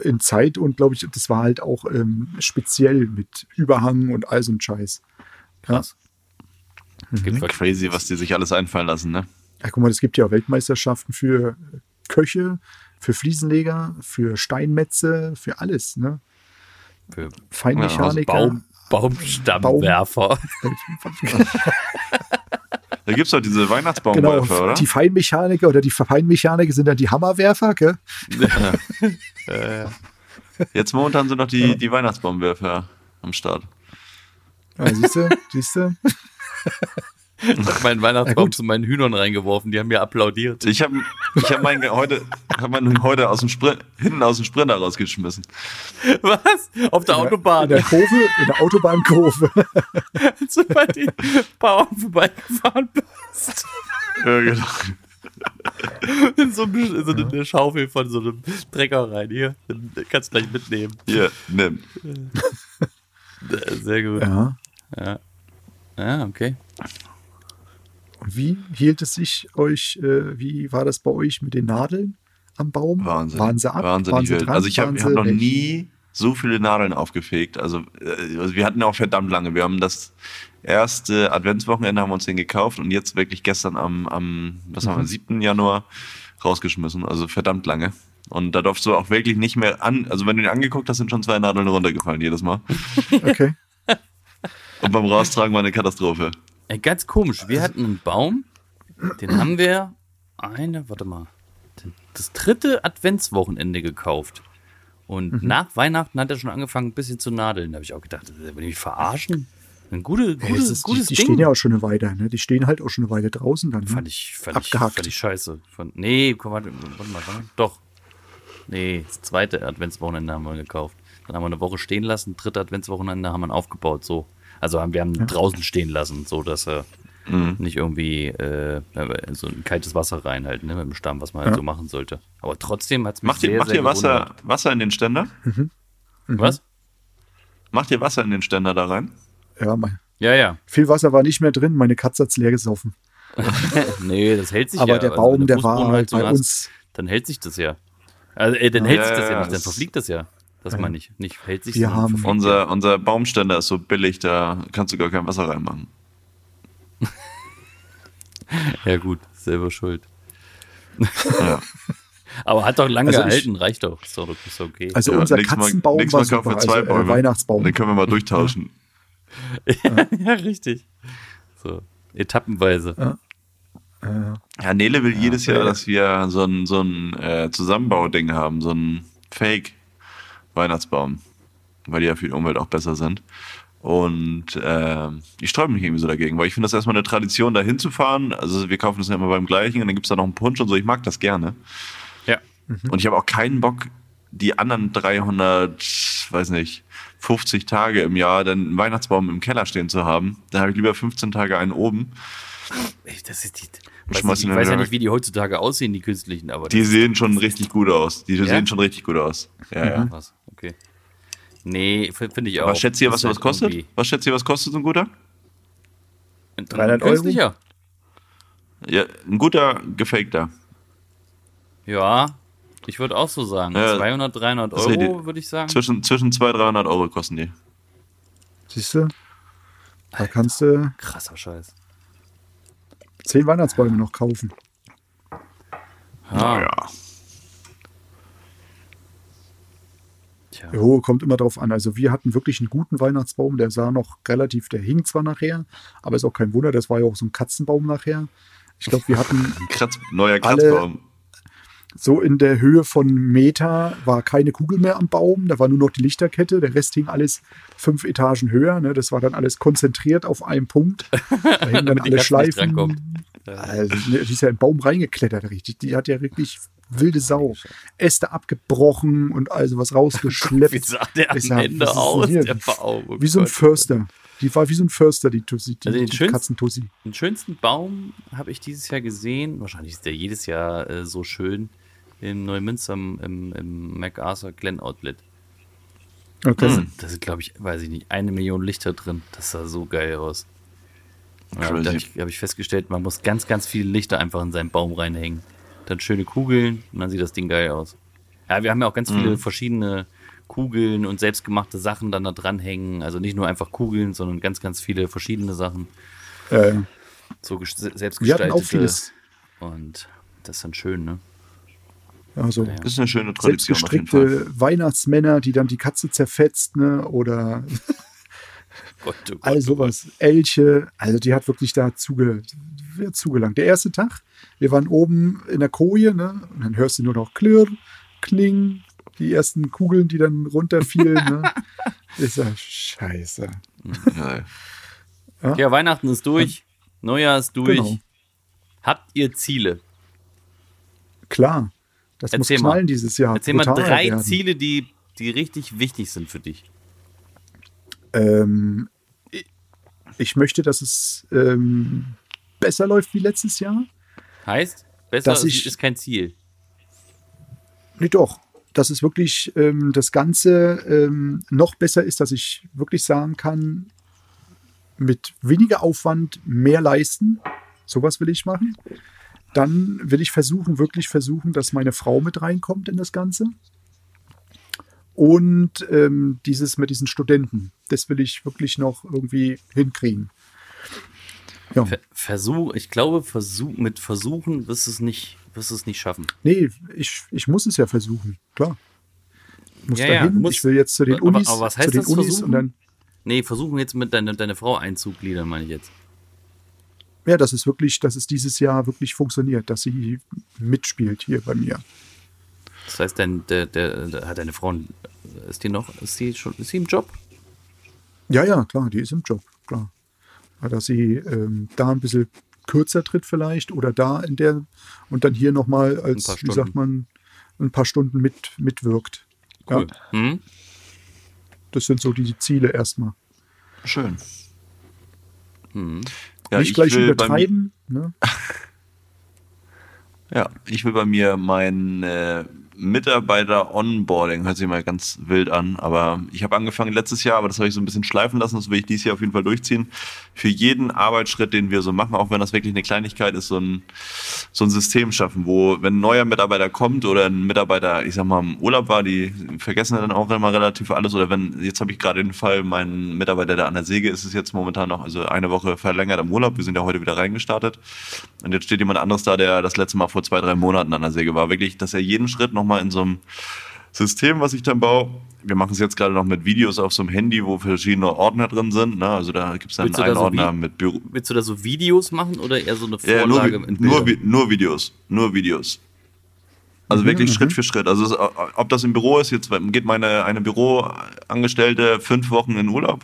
In Zeit und glaube ich, das war halt auch ähm, speziell mit Überhang und all so ein Scheiß. Krass. Gibt voll- Crazy, was die sich alles einfallen lassen, ne? Ja, guck mal, es gibt ja Weltmeisterschaften für Köche, für Fliesenleger, für Steinmetze, für alles, ne? für Feinmechaniker. Baum, Baumstammwerfer. Da gibt's doch diese Genau, Weihnachtsbaumwerfer, oder? die Feinmechaniker oder die Feinmechaniker sind dann die Hammerwerfer, gell? Jetzt momentan sind noch die, die Weihnachtsbaumwerfer am Start. Ja, siehst du, siehst du? [laughs] Ich habe meinen Weihnachtsbaum zu meinen Hühnern reingeworfen, die haben mir applaudiert. Ich habe ich hab meinen heute, hab meinen heute aus dem Sprint, hinten aus dem Sprinter rausgeschmissen. Was? Auf der Autobahn. In der Kurve, in der Autobahnkurve. [laughs] Als du bei den Bauern vorbeigefahren bist. Ja, genau. [laughs] In so, einem, in so eine Schaufel von so einem Trecker rein. Hier, dann kannst du gleich mitnehmen. Hier, nimm. Sehr gut. Ja. Ja, ja okay. Und wie hielt es sich euch, äh, wie war das bei euch mit den Nadeln am Baum? Wahnsinn. Waren sie ab? Wahnsinnig Waren sie dran? Also ich habe hab noch nie so viele Nadeln aufgefegt. Also, äh, also wir hatten ja auch verdammt lange. Wir haben das erste Adventswochenende haben wir uns den gekauft und jetzt wirklich gestern am, am was Mhm. haben wir, 7. Januar rausgeschmissen. Also verdammt lange. Und da darfst du auch wirklich nicht mehr an, also wenn du ihn angeguckt hast, sind schon zwei Nadeln runtergefallen jedes Mal. Okay. [laughs] Und beim Raustragen war eine Katastrophe. Ey, ganz komisch. Wir hatten einen Baum, den haben wir eine, warte mal, das dritte Adventswochenende gekauft. Und Mhm. nach Weihnachten hat er schon angefangen, ein bisschen zu nadeln. Da habe ich auch gedacht, will ich mich verarschen? Ein gute, gutes, das ist, die, gutes die Ding. stehen ja auch schon eine Weile, ne? Die stehen halt auch schon eine Weile draußen dann. Ne? Fand ich, fand ich, Abgehackt. fand ich scheiße. Fand, nee, komm, warte, warte mal, warte mal. Doch. Nee, das zweite Adventswochenende haben wir gekauft. Dann haben wir eine Woche stehen lassen, dritte Adventswochenende haben wir ihn aufgebaut, so. Also haben wir haben ihn draußen stehen lassen, so dass er nicht irgendwie äh, so ein kaltes Wasser rein halt, ne, mit dem Stamm, was man halt so machen sollte. Aber trotzdem hat es mich Macht ihr, sehr, macht sehr ihr Wasser. Wasser in den Ständer? Was? Macht ihr Wasser in den Ständer da rein? Ja, mein, Ja, ja. viel Wasser war nicht mehr drin. Meine Katze hat's leer gesoffen. [laughs] Nee, das hält sich Aber ja. der Also, Baum, du der war Fußbodenheizung bei hast, uns. Dann hält sich das ja. Also, äh, dann hält Ja, sich das ja ja, nicht, dann verfliegt das ja. Das meine ich. Nicht hält sich, Wir haben-. Unser, unser Baumständer ist so billig, da kannst du gar kein Wasser reinmachen. [laughs] Ja, gut, selber schuld. Ja. [laughs] Aber hat doch lange Also ich- gehalten, reicht doch. Ist doch ist okay. Also Ja, unser nächstes Mal- Katzenbaum nächstes war Mal kaufen super, wir zwei also, äh, Bäume. Weihnachtsbaum. Den können wir mal durchtauschen. [laughs] ja, richtig. So, etappenweise. Ja, Nele will jedes Jahr, ja. dass wir so ein, so ein äh, Zusammenbauding haben, so ein Fake-Weihnachtsbaum, weil die ja für die Umwelt auch besser sind. Und ähm, ich sträube mich irgendwie so dagegen, weil ich finde das erstmal eine Tradition, da hinzufahren. Also wir kaufen das ja immer beim gleichen und dann gibt es da noch einen Punsch und so. Ich mag das gerne. Ja. Und ich habe auch keinen Bock, die anderen 300, weiß nicht, 50 Tage im Jahr dann einen Weihnachtsbaum im Keller stehen zu haben. Da habe ich lieber 15 Tage einen oben. Ey, Das ist die, weiß nicht, ihn ich weiß ja nicht, wie die heutzutage aussehen, die künstlichen, aber Die sehen schon richtig gut aus. Die Ja? sehen schon richtig gut aus. Ja, ja. Was. Okay. Nee, finde ich auch. Was schätzt ihr, was halt kostet? irgendwie- Was schätzt ihr, was kostet so ein guter? Ein 300 Euro? künstlicher? Ja, ein guter gefakter. Ja, ich würde auch so sagen. Ja, 200, 300 das seht Euro, würde ich sagen. Zwischen, zwischen 200 300 Euro kosten die. Siehst du? Da kannst du Krasser Scheiß. zehn Weihnachtsbäume noch kaufen. Ah, Ja. Tja. Jo, kommt immer drauf an. Also wir hatten wirklich einen guten Weihnachtsbaum, der sah noch relativ, der hing zwar nachher, aber ist auch kein Wunder, das war ja auch so ein Katzenbaum nachher. Ich glaube, wir hatten [laughs] Ein Kratz, neuer Kratzbaum. so in der Höhe von Meter war keine Kugel mehr am Baum, da war nur noch die Lichterkette, der Rest hing alles fünf Etagen höher, ne? das war dann alles konzentriert auf einen Punkt. Da hingen [laughs] dann alle Schleifen. Also, ne, die ist ja im Baum reingeklettert, richtig. Die hat ja wirklich wilde Sau. Äste abgebrochen und also was rausgeschleppt. [laughs] Wie sah der Ich am sag, Ende aus, hier? der Baum? Oh Wie so ein Gott. Förster. Die war wie so ein Förster, die Tussi, die, Also den die schönsten- Katzentussi. Den schönsten Baum habe ich dieses Jahr gesehen. Wahrscheinlich ist der jedes Jahr äh, so schön. In Neumünster im, im, im MacArthur Glen Outlet. Okay. Da sind, sind glaube ich, weiß ich nicht, eine Million Lichter drin. Das sah so geil aus. Ja, da habe ich, hab ich festgestellt, man muss ganz, ganz viele Lichter einfach in seinen Baum reinhängen. Dann schöne Kugeln und dann sieht das Ding geil aus. Ja, wir haben ja auch ganz viele verschiedene Kugeln und selbstgemachte Sachen dann da dranhängen. Also nicht nur einfach Kugeln, sondern ganz, ganz viele verschiedene Sachen. Äh, So selbstgestaltete. auch vieles. Und das ist dann schön, ne? Also Das ist eine schöne Tradition auf jeden Fall. selbstgestrickte Weihnachtsmänner, die dann die Katze zerfetzt, ne? Oder Gott, oh Gott, all sowas. Elche. Also die hat wirklich da zuge, zugelangt. Der erste Tag, wir waren oben in der Koje, ne? Und dann hörst du nur noch Klirr, Kling, die ersten Kugeln, die dann runterfielen, ne? [laughs] Ist ja scheiße. Ja, Ja, Weihnachten ist durch. Neujahr ist durch. Genau. Habt ihr Ziele? Klar. Das Erzähl muss mal. knallen dieses Jahr. Erzähl mal drei werden. Ziele, die, die richtig wichtig sind für dich. Ähm, ich- möchte, dass es ähm, besser läuft wie letztes Jahr. Heißt, besser Dass ist, ich- ist kein Ziel. Nee, doch. Dass es wirklich ähm, das Ganze ähm, noch besser ist, dass ich wirklich sagen kann, mit weniger Aufwand mehr leisten. Sowas will ich machen. Dann will ich versuchen, wirklich versuchen, dass meine Frau mit reinkommt in das Ganze. Und ähm, dieses mit diesen Studenten, das will ich wirklich noch irgendwie hinkriegen. Ja. Ver Versuch, ich glaube, Versuch, mit Versuchen wirst du es nicht, wirst es nicht schaffen. Nee, ich, ich muss es ja versuchen, klar. Muss Ja, ja, dahin. muss- ich will jetzt zu den aber- Unis, aber was zu heißt den das, Unis versuchen? und dann, Nee, versuchen jetzt mit deiner deine Frau einzugliedern, meine ich jetzt. ja, dass es wirklich, dass es dieses Jahr wirklich funktioniert, dass sie mitspielt hier bei mir. Das heißt, dein, der, der, der, hat deine Frau, ist die noch, ist die schon, ist sie im Job? Ja, ja, klar, die ist im Job, klar. Dass sie ähm, da ein bisschen kürzer tritt vielleicht oder da in der und dann hier nochmal als, wie sagt man, ein paar Stunden mit, mitwirkt. Cool. Ja, Hm? das sind so die Ziele erstmal. Schön. Hm. Ja, Nicht ich gleich übertreiben. Ne? [laughs] Ja, ich will bei mir mein äh, Mitarbeiter-Onboarding, hört sich mal ganz wild an, aber ich habe angefangen letztes Jahr, aber das habe ich so ein bisschen schleifen lassen, das will ich dieses Jahr auf jeden Fall durchziehen. Für jeden Arbeitsschritt, den wir so machen, auch wenn das wirklich eine Kleinigkeit ist, so ein, so ein System schaffen, wo, wenn ein neuer Mitarbeiter kommt oder ein Mitarbeiter, ich sag mal, im Urlaub war, die vergessen dann auch immer relativ alles, oder wenn, jetzt habe ich gerade den Fall, mein Mitarbeiter, der an der Säge ist, ist jetzt momentan noch, also eine Woche verlängert im Urlaub, wir sind ja heute wieder reingestartet. Und jetzt steht jemand anderes da, der das letzte Mal vor zwei, drei Monaten an der Säge war. Wirklich, dass er jeden Schritt nochmal in so einem System, was ich dann baue, wir machen es jetzt gerade noch mit Videos auf so einem Handy, wo verschiedene Ordner drin sind. Ne? Also da gibt es dann Willst einen da so Ordner mit Büro. Willst du da so Videos machen oder eher so eine Ja, nur, Vorlage Vi- in nur, Bildern? Vi- nur Videos. Nur Videos. Also wirklich Schritt für Schritt. Also es, ob das im Büro ist, jetzt geht meine eine Büroangestellte fünf Wochen in Urlaub,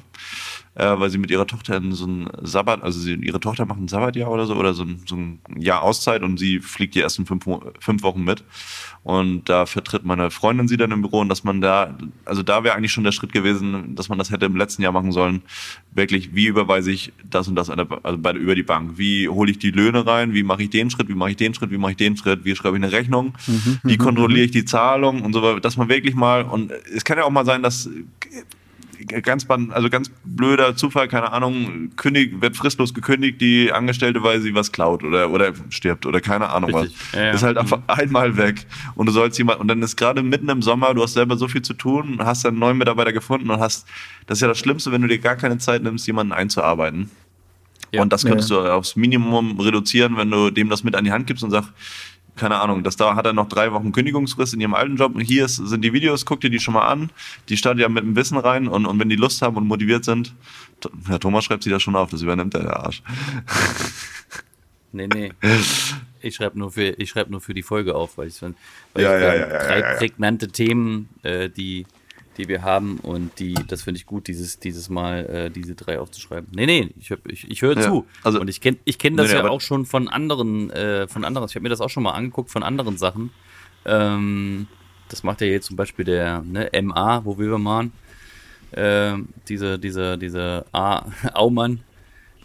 äh, weil sie mit ihrer Tochter in so ein Sabbat, also sie, ihre Tochter macht ein Sabbatjahr oder so, oder so ein, so ein Jahr Auszeit und sie fliegt die ersten fünf, fünf Wochen mit. Und da vertritt meine Freundin sie dann im Büro und dass man da, also da wäre eigentlich schon der Schritt gewesen, dass man das hätte im letzten Jahr machen sollen. Wirklich, wie überweise ich das und das an der, also bei, über die Bank? Wie hole ich die Löhne rein? Wie mache ich den Schritt? Wie mache ich den Schritt? Wie mache ich den Schritt? Wie schreibe ich eine Rechnung? Wie kontrolliere ich die Zahlung und so weiter, dass man wirklich mal, und es kann ja auch mal sein, dass ganz also ganz blöder Zufall, keine Ahnung, kündigt, wird fristlos gekündigt, die Angestellte, weil sie was klaut oder, oder stirbt oder keine Ahnung Richtig. was. Ja, ja. Ist halt einfach einmal weg. Und du sollst jemand, und dann ist gerade mitten im Sommer, du hast selber so viel zu tun, hast dann einen neuen Mitarbeiter gefunden und hast, das ist ja das Schlimmste, wenn du dir gar keine Zeit nimmst, jemanden einzuarbeiten. Ja. Und das könntest du aufs Minimum reduzieren, wenn du dem das mit an die Hand gibst und sagst, keine Ahnung, das da hat er noch drei Wochen Kündigungsfrist in ihrem alten Job. Hier ist, sind die Videos, guck dir die schon mal an. Die startet ja mit dem Wissen rein und, und wenn die Lust haben und motiviert sind, Herr Thomas schreibt sie da schon auf, das übernimmt er, der Arsch. Nee, nee. Ich schreibe nur, für- ich schreib nur für die Folge auf, weil, ich, weil Ja, ich ja, ja, ja, drei prägnante Themen, äh, die, die wir haben und die, das finde ich gut, dieses, dieses Mal äh, diese drei aufzuschreiben. Nee, nee, ich, hab- ich, ich höre Ja, zu. also- und ich kenne ich kenn das Nee, ja auch schon von anderen, äh, von anderen. Ich habe mir das auch schon mal angeguckt von anderen Sachen. Ähm, das macht ja jetzt zum Beispiel der ne, MA, wo wir waren. Ähm, diese, dieser, dieser A, [laughs] Aumann,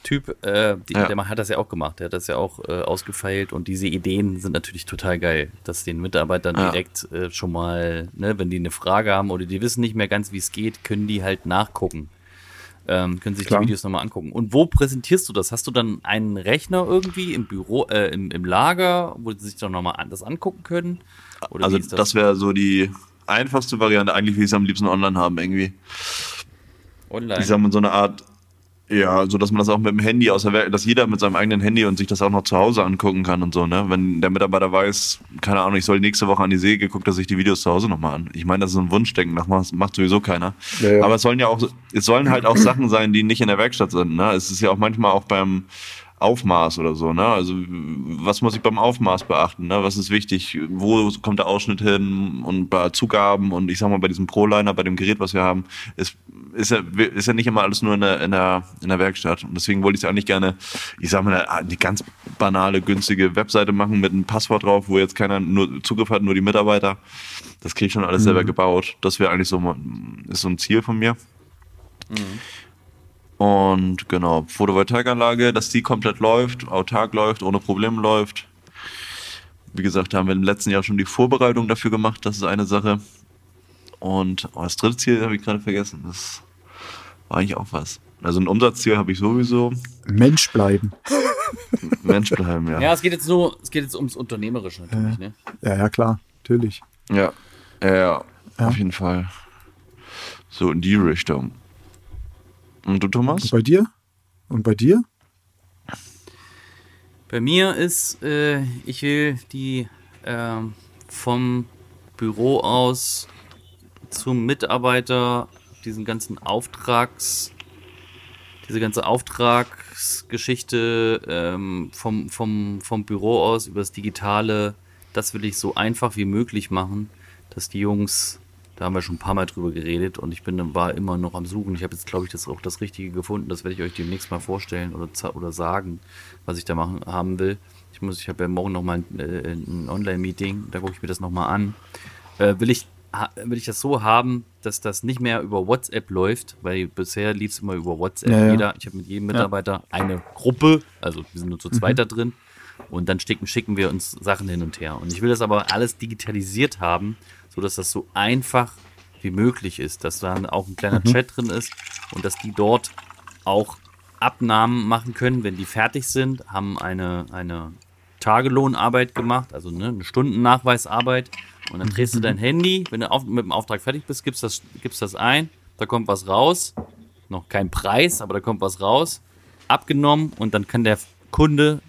Typ, äh, die, Ja. der hat das ja auch gemacht, der hat das ja auch äh, ausgefeilt und diese Ideen sind natürlich total geil, dass den Mitarbeitern Ja. direkt äh, schon mal, ne, wenn die eine Frage haben oder die wissen nicht mehr ganz, wie es geht, können die halt nachgucken. Ähm, können sich Klar. die Videos nochmal angucken. Und wo präsentierst du das? Hast du dann einen Rechner irgendwie im Büro, äh, im, im Lager, wo sie sich dann nochmal an, das angucken können? Oder Also ist das, wäre so die einfachste Variante, eigentlich wie ich es am liebsten online haben irgendwie. online? Ich sag mal so eine Art, ja, so dass man das auch mit dem Handy aus der Welt, dass jeder mit seinem eigenen Handy und sich das auch noch zu Hause angucken kann und so, ne? Wenn der Mitarbeiter weiß, keine Ahnung, ich soll nächste Woche an die See, guckt er sich die Videos zu Hause nochmal an. Ich meine, das ist ein Wunschdenken, das macht, macht sowieso keiner. Ja, ja. Aber es sollen ja auch, es sollen halt auch Sachen sein, die nicht in der Werkstatt sind, ne? Es ist ja auch manchmal auch beim Aufmaß oder so, ne? Also was muss ich beim Aufmaß beachten, ne? Was ist wichtig? Wo kommt der Ausschnitt hin? Und bei Zugaben und ich sag mal bei diesem Pro-Liner, bei dem Gerät, was wir haben, ist, ist, ja, ist ja nicht immer alles nur in der, in der, in der Werkstatt. Und deswegen wollte ich es eigentlich gerne, ich sag mal, die ganz banale, günstige Webseite machen mit einem Passwort drauf, wo jetzt keiner nur Zugriff hat, nur die Mitarbeiter. Das kriege ich schon alles selber gebaut. Das wäre eigentlich so, ist so ein Ziel von mir. Und genau, Photovoltaikanlage, dass die komplett läuft, autark läuft, ohne Probleme läuft. Wie gesagt, da haben wir im letzten Jahr schon die Vorbereitung dafür gemacht, das ist eine Sache. Und oh, das dritte Ziel habe ich gerade vergessen. Das war eigentlich auch was. Also ein Umsatzziel habe ich sowieso. Mensch bleiben. [laughs] Mensch bleiben, ja. Ja, es geht jetzt nur, es geht jetzt ums Unternehmerische natürlich, ne? Ja, ja, klar, natürlich. Ja, ja, ja, Ja. auf jeden Fall. So in die Richtung. Und du, Und Thomas? bei dir? Und bei dir? Bei mir ist, äh, ich will die ähm, vom Büro aus zum Mitarbeiter diesen ganzen Auftrags, diese ganze Auftragsgeschichte ähm, vom, vom, vom Büro aus über das Digitale, das will ich so einfach wie möglich machen, dass die Jungs, da haben wir schon ein paar Mal drüber geredet und ich bin war immer noch am Suchen. Ich habe jetzt, glaube ich, das auch das Richtige gefunden. Das werde ich euch demnächst mal vorstellen oder, oder sagen, was ich da machen haben will. Ich muss, ich habe ja morgen noch mal ein, äh, ein Online-Meeting, da gucke ich mir das noch mal an. Äh, will ich ha- will ich das so haben, dass das nicht mehr über WhatsApp läuft, weil bisher lief es immer über WhatsApp. Ja, ja. Jeder, ich habe mit jedem Mitarbeiter eine Gruppe, also wir sind nur zu zweit da drin. Und dann schicken, schicken wir uns Sachen hin und her. Und ich will das aber alles digitalisiert haben, sodass das so einfach wie möglich ist, dass da auch ein kleiner Chat drin ist und dass die dort auch Abnahmen machen können, wenn die fertig sind, haben eine, eine Tagelohnarbeit gemacht, also ne, eine Stundennachweisarbeit. Und dann drehst du dein Handy, wenn du auf, mit dem Auftrag fertig bist, gibst das, gibst das ein, da kommt was raus. Noch kein Preis, aber da kommt was raus. Abgenommen und dann kann der Kunde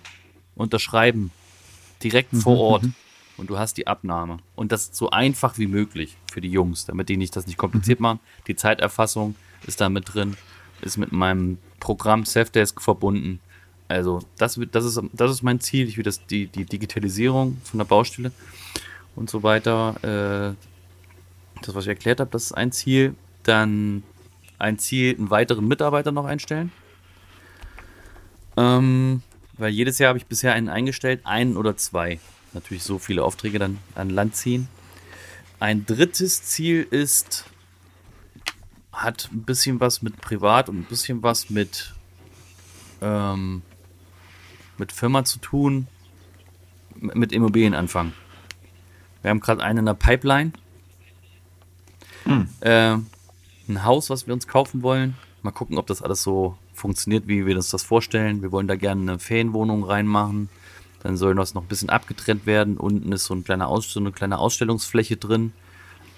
unterschreiben. Direkt vor Ort. Und du hast die Abnahme. Und das so einfach wie möglich für die Jungs, damit die nicht das nicht kompliziert machen. Die Zeiterfassung ist da mit drin, ist mit meinem Programm Safdesk verbunden. Also, das, das, ist, das ist mein Ziel. Ich will das, die, die Digitalisierung von der Baustelle und so weiter. Äh, das, was ich erklärt habe, das ist ein Ziel. Dann ein Ziel, einen weiteren Mitarbeiter noch einstellen. Ähm, weil jedes Jahr habe ich bisher einen eingestellt, einen oder zwei. Natürlich so viele Aufträge dann an Land ziehen. Ein drittes Ziel ist, hat ein bisschen was mit Privat und ein bisschen was mit, ähm, mit Firma zu tun, mit Immobilien anfangen. Wir haben gerade einen in der Pipeline. Äh, ein Haus, was wir uns kaufen wollen. Mal gucken, ob das alles so funktioniert, wie wir uns das vorstellen. Wir wollen da gerne eine Ferienwohnung reinmachen. Dann soll das noch ein bisschen abgetrennt werden. Unten ist so, ein kleiner Aus so eine kleine Ausstellungsfläche drin,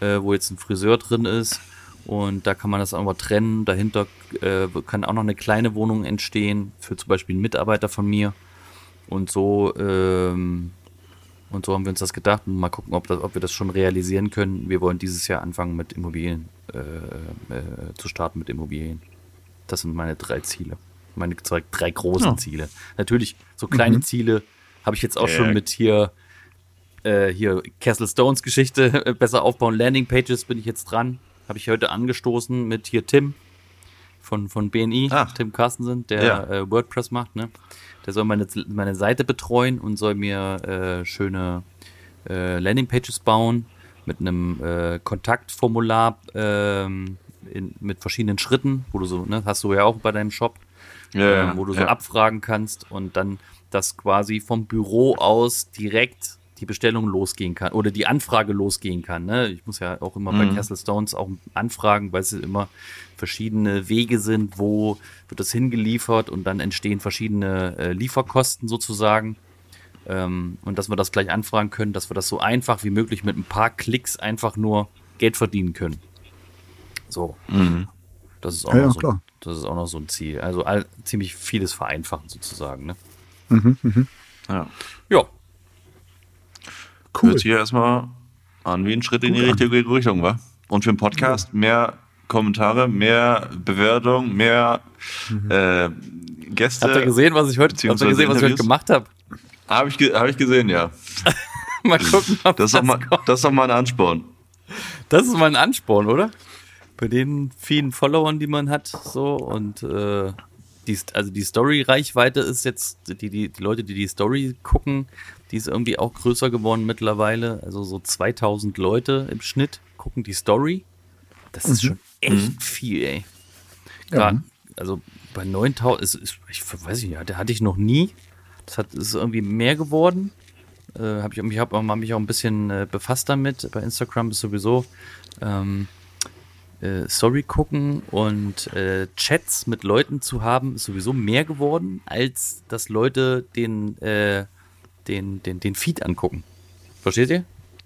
äh, wo jetzt ein Friseur drin ist. Und da kann man das auch mal trennen. Dahinter äh, kann auch noch eine kleine Wohnung entstehen für zum Beispiel einen Mitarbeiter von mir. Und so, ähm, und so haben wir uns das gedacht. Und mal gucken, ob, das, ob wir das schon realisieren können. Wir wollen dieses Jahr anfangen mit Immobilien äh, äh, zu starten mit Immobilien. Das sind meine drei Ziele. Meine zwei, drei großen Ziele. Natürlich, so kleine Ziele habe ich jetzt auch Ja. schon mit hier, äh, hier Castle Stones Geschichte, [laughs] äh, besser aufbauen, Landing Pages bin ich jetzt dran. Habe ich heute angestoßen mit hier Tim von, von BNI, Ach. Tim Carstensen, der Ja. äh, WordPress macht, ne? Der soll meine, meine Seite betreuen und soll mir äh, schöne äh, Landingpages bauen mit einem äh, Kontaktformular ähm, in, mit verschiedenen Schritten, wo du so, ne, hast du ja auch bei deinem Shop, Ja, ähm, wo du so ja. abfragen kannst und dann das quasi vom Büro aus direkt die Bestellung losgehen kann oder die Anfrage losgehen kann. Ne? Ich muss ja auch immer Mhm. bei Castle Stones auch anfragen, weil es immer verschiedene Wege sind, wo wird das hingeliefert und dann entstehen verschiedene äh, Lieferkosten sozusagen. Ähm, und dass wir das gleich anfragen können, dass wir das so einfach wie möglich mit ein paar Klicks einfach nur Geld verdienen können. So. Das ist auch Ja, noch ja, so, das ist auch noch so ein Ziel. Also all, ziemlich vieles vereinfachen sozusagen. Ne? Ja. Ja, Cool. Hört sich ja erstmal an wie ein Schritt in die Gut an. richtige Richtung, wa? Und für einen Podcast mehr Kommentare, mehr Bewertung, mehr äh, Gäste. Habt ihr gesehen, was ich heute, habt ihr gesehen, was ich heute gemacht habe? Habe ich, ge hab ich gesehen, ja. [laughs] Mal gucken, ob Das ist doch mal, das ist doch mal ein Ansporn. Das ist mal ein Ansporn, oder? Bei den vielen Followern, die man hat, so und äh, die, also die Story-Reichweite ist jetzt, die, die, die Leute, die die Story gucken, die ist irgendwie auch größer geworden mittlerweile. Also so 2000 Leute im Schnitt gucken die Story. Das ist schon echt viel, ey. Grad, Also bei 9000, ist, ist, ich weiß nicht, hatte hatte ich noch nie. Das hat, ist irgendwie mehr geworden. Äh, hab ich ich habe mich auch ein bisschen äh, befasst damit. Bei Instagram ist sowieso ähm, äh, Story gucken und äh, Chats mit Leuten zu haben, ist sowieso mehr geworden, als dass Leute den, äh, den, den, den Feed angucken. Versteht ihr?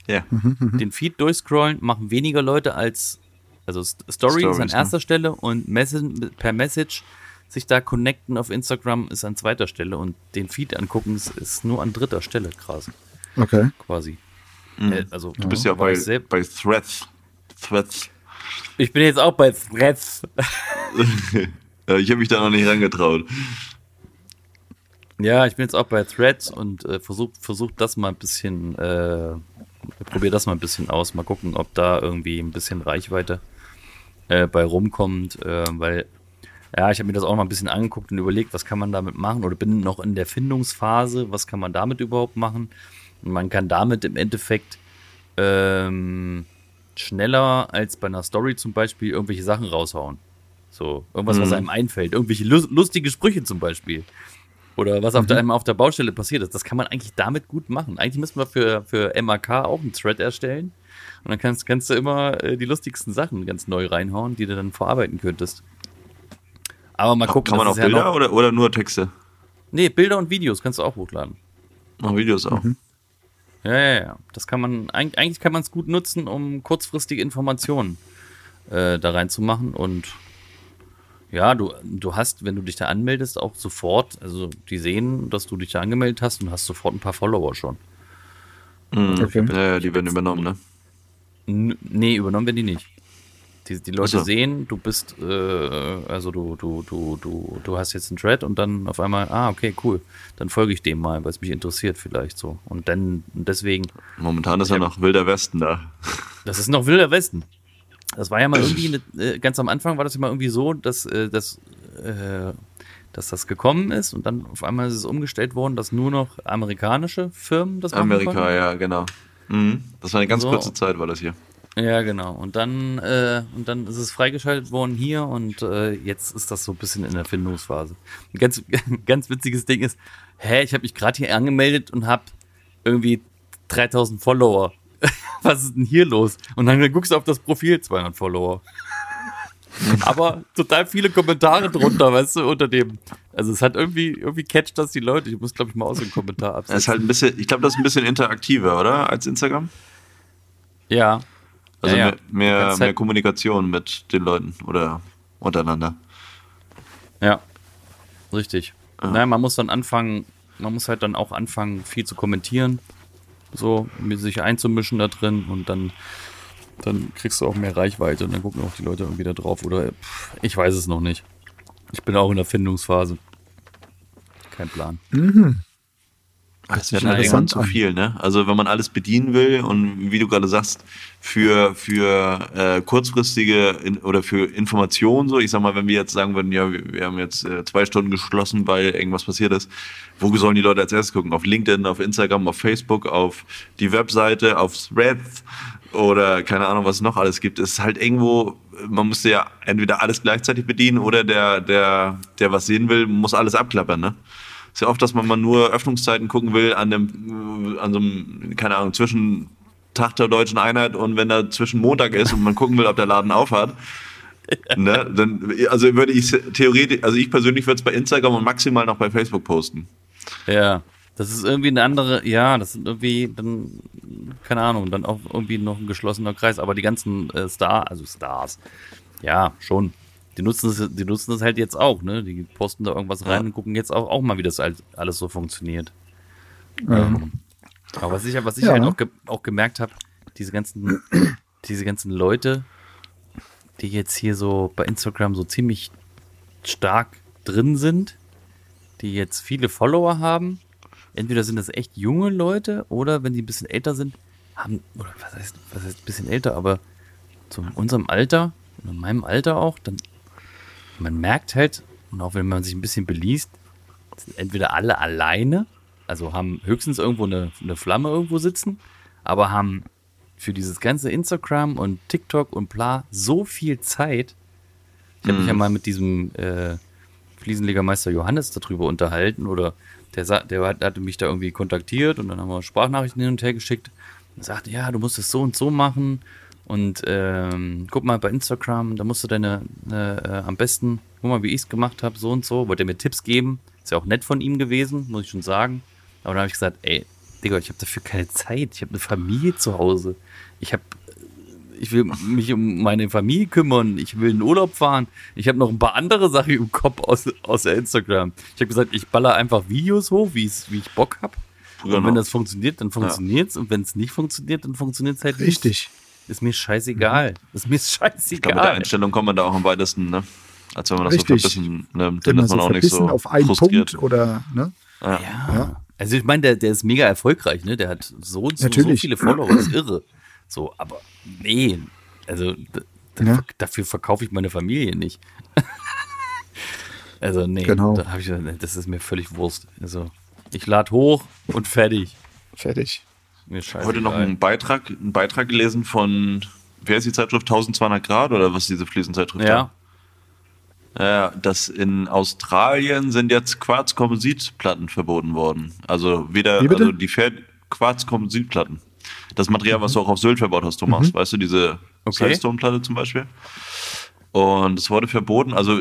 Ja. Den Feed durchscrollen machen weniger Leute als, also St- Story ist an Stories, ne? erster Stelle und Message, per Message sich da connecten auf Instagram ist an zweiter Stelle und den Feed angucken ist, ist nur an dritter Stelle krass, Okay. quasi. Äh, also, Du bist ja bei, bei Threads. Threads. Ich bin jetzt auch bei Threads. [laughs] Äh, ich habe mich da noch nicht rangetraut. Ja, ich bin jetzt auch bei Threads und äh, versuch, versuch das mal ein bisschen, äh, probier das mal ein bisschen aus. Mal gucken, ob da irgendwie ein bisschen Reichweite äh, bei rumkommt, äh, weil ja, ich habe mir das auch mal ein bisschen angeguckt und überlegt, was kann man damit machen oder bin noch in der Findungsphase, was kann man damit überhaupt machen? Und man kann damit im Endeffekt ähm, schneller als bei einer Story zum Beispiel irgendwelche Sachen raushauen. So, irgendwas, was einem einfällt. Irgendwelche lus- lustige Sprüche zum Beispiel. Oder was auf der, einem auf der Baustelle passiert ist. Das kann man eigentlich damit gut machen. Eigentlich müssen wir für, für MAK auch einen Thread erstellen. Und dann kannst, kannst du immer äh, die lustigsten Sachen ganz neu reinhauen, die du dann verarbeiten könntest. Aber mal gucken. Kann man auch ist ja Bilder noch- oder, oder nur Texte? Nee, Bilder und Videos kannst du auch hochladen. Auch Videos auch. Ja, ja, ja. Das kann man, eig- eigentlich kann man es gut nutzen, um kurzfristige Informationen äh, da reinzumachen. Und ja, du, du hast, wenn du dich da anmeldest, auch sofort, also die sehen, dass du dich da angemeldet hast und hast sofort ein paar Follower schon. Okay. Ja, ja, die werden übernommen, ne? N nee, übernommen werden die nicht. Die, die Leute so. sehen, du bist, äh, also du, du, du, du, du hast jetzt einen Thread und dann auf einmal, ah, okay, cool, dann folge ich dem mal, weil es mich interessiert vielleicht so. Und dann, deswegen, Momentan ist ja noch Wilder Westen da. Das ist noch Wilder Westen. Das war ja mal [clears throat] irgendwie, eine, äh, ganz am Anfang war das ja mal irgendwie so, dass, äh, dass, äh, dass das gekommen ist und dann auf einmal ist es umgestellt worden, dass nur noch amerikanische Firmen das machen Amerika, ja, genau. Mhm. Das war eine ganz So. kurze Zeit, war das hier. Ja, genau. Und dann, äh, und dann ist es freigeschaltet worden hier und äh, jetzt ist das so ein bisschen in der Findungsphase. Ein ganz, [laughs] ganz witziges Ding ist, hä, ich habe mich gerade hier angemeldet und habe irgendwie 3000 Follower. [laughs] Was ist denn hier los? Und dann guckst du auf das Profil, 200 Follower. [laughs] Aber total viele Kommentare drunter, weißt du, unter dem. Also es hat irgendwie, irgendwie catcht das die Leute. Ich muss, glaube ich, mal aus dem Kommentar Das ist absetzen. halt ein bisschen, ich glaube, das ist ein bisschen interaktiver, oder? Als Instagram? ja. Also Ja, ja. mehr, mehr, mehr halt- Kommunikation mit den Leuten oder untereinander. Ja, richtig. Nein, man muss dann anfangen, man muss halt dann auch anfangen, viel zu kommentieren, so, mit sich einzumischen da drin und dann, dann kriegst du auch mehr Reichweite und dann gucken auch die Leute irgendwie da drauf oder pff, ich weiß es noch nicht. Ich bin auch in der Findungsphase. Kein Plan. Das sich wird halt irgendwann zu viel, ne? Also wenn man alles bedienen will und wie du gerade sagst, für, für äh, kurzfristige in, oder für Informationen so, ich sag mal, wenn wir jetzt sagen würden, ja, wir, wir haben jetzt äh, zwei Stunden geschlossen, weil irgendwas passiert ist, wo sollen die Leute als erstes gucken? Auf LinkedIn, auf Instagram, auf Facebook, auf die Webseite, auf Threads oder keine Ahnung, was es noch alles gibt. Es ist halt irgendwo, man müsste ja entweder alles gleichzeitig bedienen oder der, der, der was sehen will, muss alles abklappern, ne? Ist ja oft, dass man mal nur Öffnungszeiten gucken will an dem, äh, an so einem, keine Ahnung, zwischen Tag der deutschen Einheit und wenn da zwischen Montag ist und man gucken will, ob der Laden aufhat. [laughs] Ne, dann, also würde ich theoretisch, also ich persönlich würde es bei Instagram und maximal noch bei Facebook posten. Ja, das ist irgendwie eine andere, ja, das sind irgendwie dann, keine Ahnung, dann auch irgendwie noch ein geschlossener Kreis, aber die ganzen äh, Star, also Stars, ja, schon. Die nutzen das, die nutzen das halt jetzt auch, ne? Die posten da irgendwas rein Ja. und gucken jetzt auch, auch mal, wie das halt alles so funktioniert. Ähm, Aber was ich, was ich Ja. halt auch, ge auch gemerkt habe, diese ganzen, [clears throat] diese ganzen Leute, die jetzt hier so bei Instagram so ziemlich stark drin sind, die jetzt viele Follower haben. Entweder sind das echt junge Leute oder wenn die ein bisschen älter sind, haben, oder was heißt, was heißt ein bisschen älter, aber zu unserem Alter, in meinem Alter auch, dann, man merkt halt, und auch wenn man sich ein bisschen beliest, sind entweder alle alleine, also haben höchstens irgendwo eine, eine Flamme irgendwo sitzen, aber haben für dieses ganze Instagram und TikTok und bla so viel Zeit. Ich habe mich ja mal mit diesem äh, Fliesenlegermeister Johannes darüber unterhalten oder der, der hat, hatte mich da irgendwie kontaktiert und dann haben wir Sprachnachrichten hin und her geschickt. Und sagte, ja, du musst es so und so machen und ähm, guck mal bei Instagram, da musst du deine, äh, äh, am besten, guck mal, wie ich es gemacht habe, so und so, wollte er mir Tipps geben, ist ja auch nett von ihm gewesen, muss ich schon sagen, aber dann habe ich gesagt, ey, Digga, ich habe dafür keine Zeit, ich habe eine Familie zu Hause, ich habe ich will mich um meine Familie kümmern, ich will in Urlaub fahren. Ich habe noch ein paar andere Sachen im Kopf aus, außer Instagram. Ich habe gesagt, ich baller einfach Videos hoch, wie es- wie ich Bock habe. Und Genau. wenn das funktioniert, dann funktioniert's. Und wenn es nicht funktioniert, dann funktioniert es halt nicht. Richtig. Ist mir scheißegal. Ist mir Ich glaube, mit der scheißegal. Einstellung kommt man da auch am weitesten, ne? Als wenn man das Richtig. so verbissen nimmt, dann Immer ist man so auch nicht so auf einen frustriert. Punkt oder, ne? Ja. Also ich meine, der, der ist mega erfolgreich, ne? Der hat so und so, so viele Follower, das ist irre. So, aber nee, also Ja. dafür verkaufe ich meine Familie nicht. [laughs] also nee, Genau. da ich, das ist mir völlig Wurst. Also ich lade hoch und fertig. Fertig. Mir scheiße. Heute noch einen Beitrag, einen Beitrag gelesen von, wer ist die Zeitschrift? 1200 Grad oder was ist diese Fliesenzeitschrift? Ja? Ja, dass in Australien sind jetzt Quarzkompositplatten verboten worden. Also weder, also die Fer Quarzkompositplatten. Das Material, was du auch auf Sylt verbaut hast, Thomas. Weißt du, diese Okay. Silestone-Platte zum Beispiel? Und es wurde verboten, also,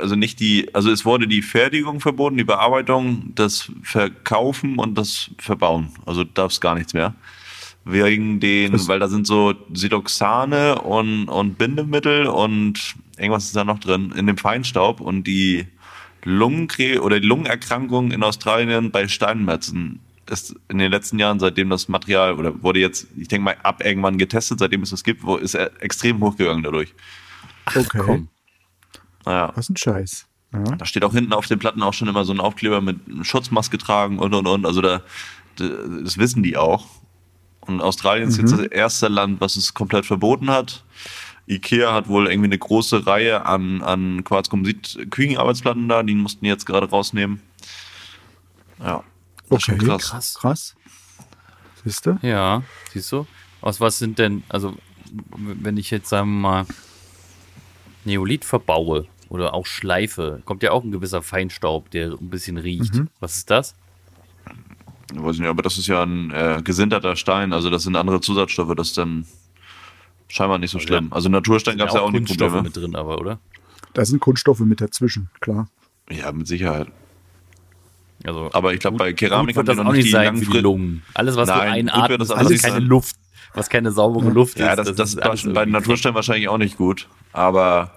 also nicht die, also es wurde die Fertigung verboten, die Bearbeitung, das Verkaufen und das Verbauen. Also darf es gar nichts mehr. Wegen den, weil da sind so Siloxane und, und Bindemittel und irgendwas ist da noch drin in dem Feinstaub und die Lungenkrebs oder die Lungenerkrankung in Australien bei Steinmetzen ist in den letzten Jahren, seitdem das Material oder wurde jetzt, ich denke mal, ab irgendwann getestet, seitdem es das gibt, wo ist er extrem hochgegangen dadurch. Okay. komm. Naja. Was ein Scheiß. Ja. Da steht auch hinten auf den Platten auch schon immer so ein Aufkleber mit Schutzmaske tragen und und und. Also da, da das wissen die auch. Und Australien ist jetzt das erste Land, was es komplett verboten hat. Ikea hat wohl irgendwie eine große Reihe an, an Quarzkomposit-Küchenarbeitsplatten da, die mussten die jetzt gerade rausnehmen. Ja. Das ist Okay, schon krass. krass. Krass. Siehst du? Ja, siehst du? Aus was sind denn, also wenn ich jetzt sagen wir mal Neolit verbaue oder auch schleife, kommt ja auch ein gewisser Feinstaub, der ein bisschen riecht. Was ist das? Ich weiß nicht, aber das ist ja ein äh, gesinterter Stein, also das sind andere Zusatzstoffe, das ist dann scheinbar nicht so schlimm. Also Naturstein gab es ja auch nicht Kunststoffe Probleme. mit drin, aber oder? Da sind Kunststoffe mit dazwischen, klar. Ja, mit Sicherheit. Also Aber ich glaube, bei Keramik wird das noch auch nicht die sein für die Lungen. Alles, was Nein, du einatmest, das was alles keine sein. Luft, was keine saubere Luft Ja, ist. das, das, ist bei, alles bei Naturstein wahrscheinlich auch nicht gut. Aber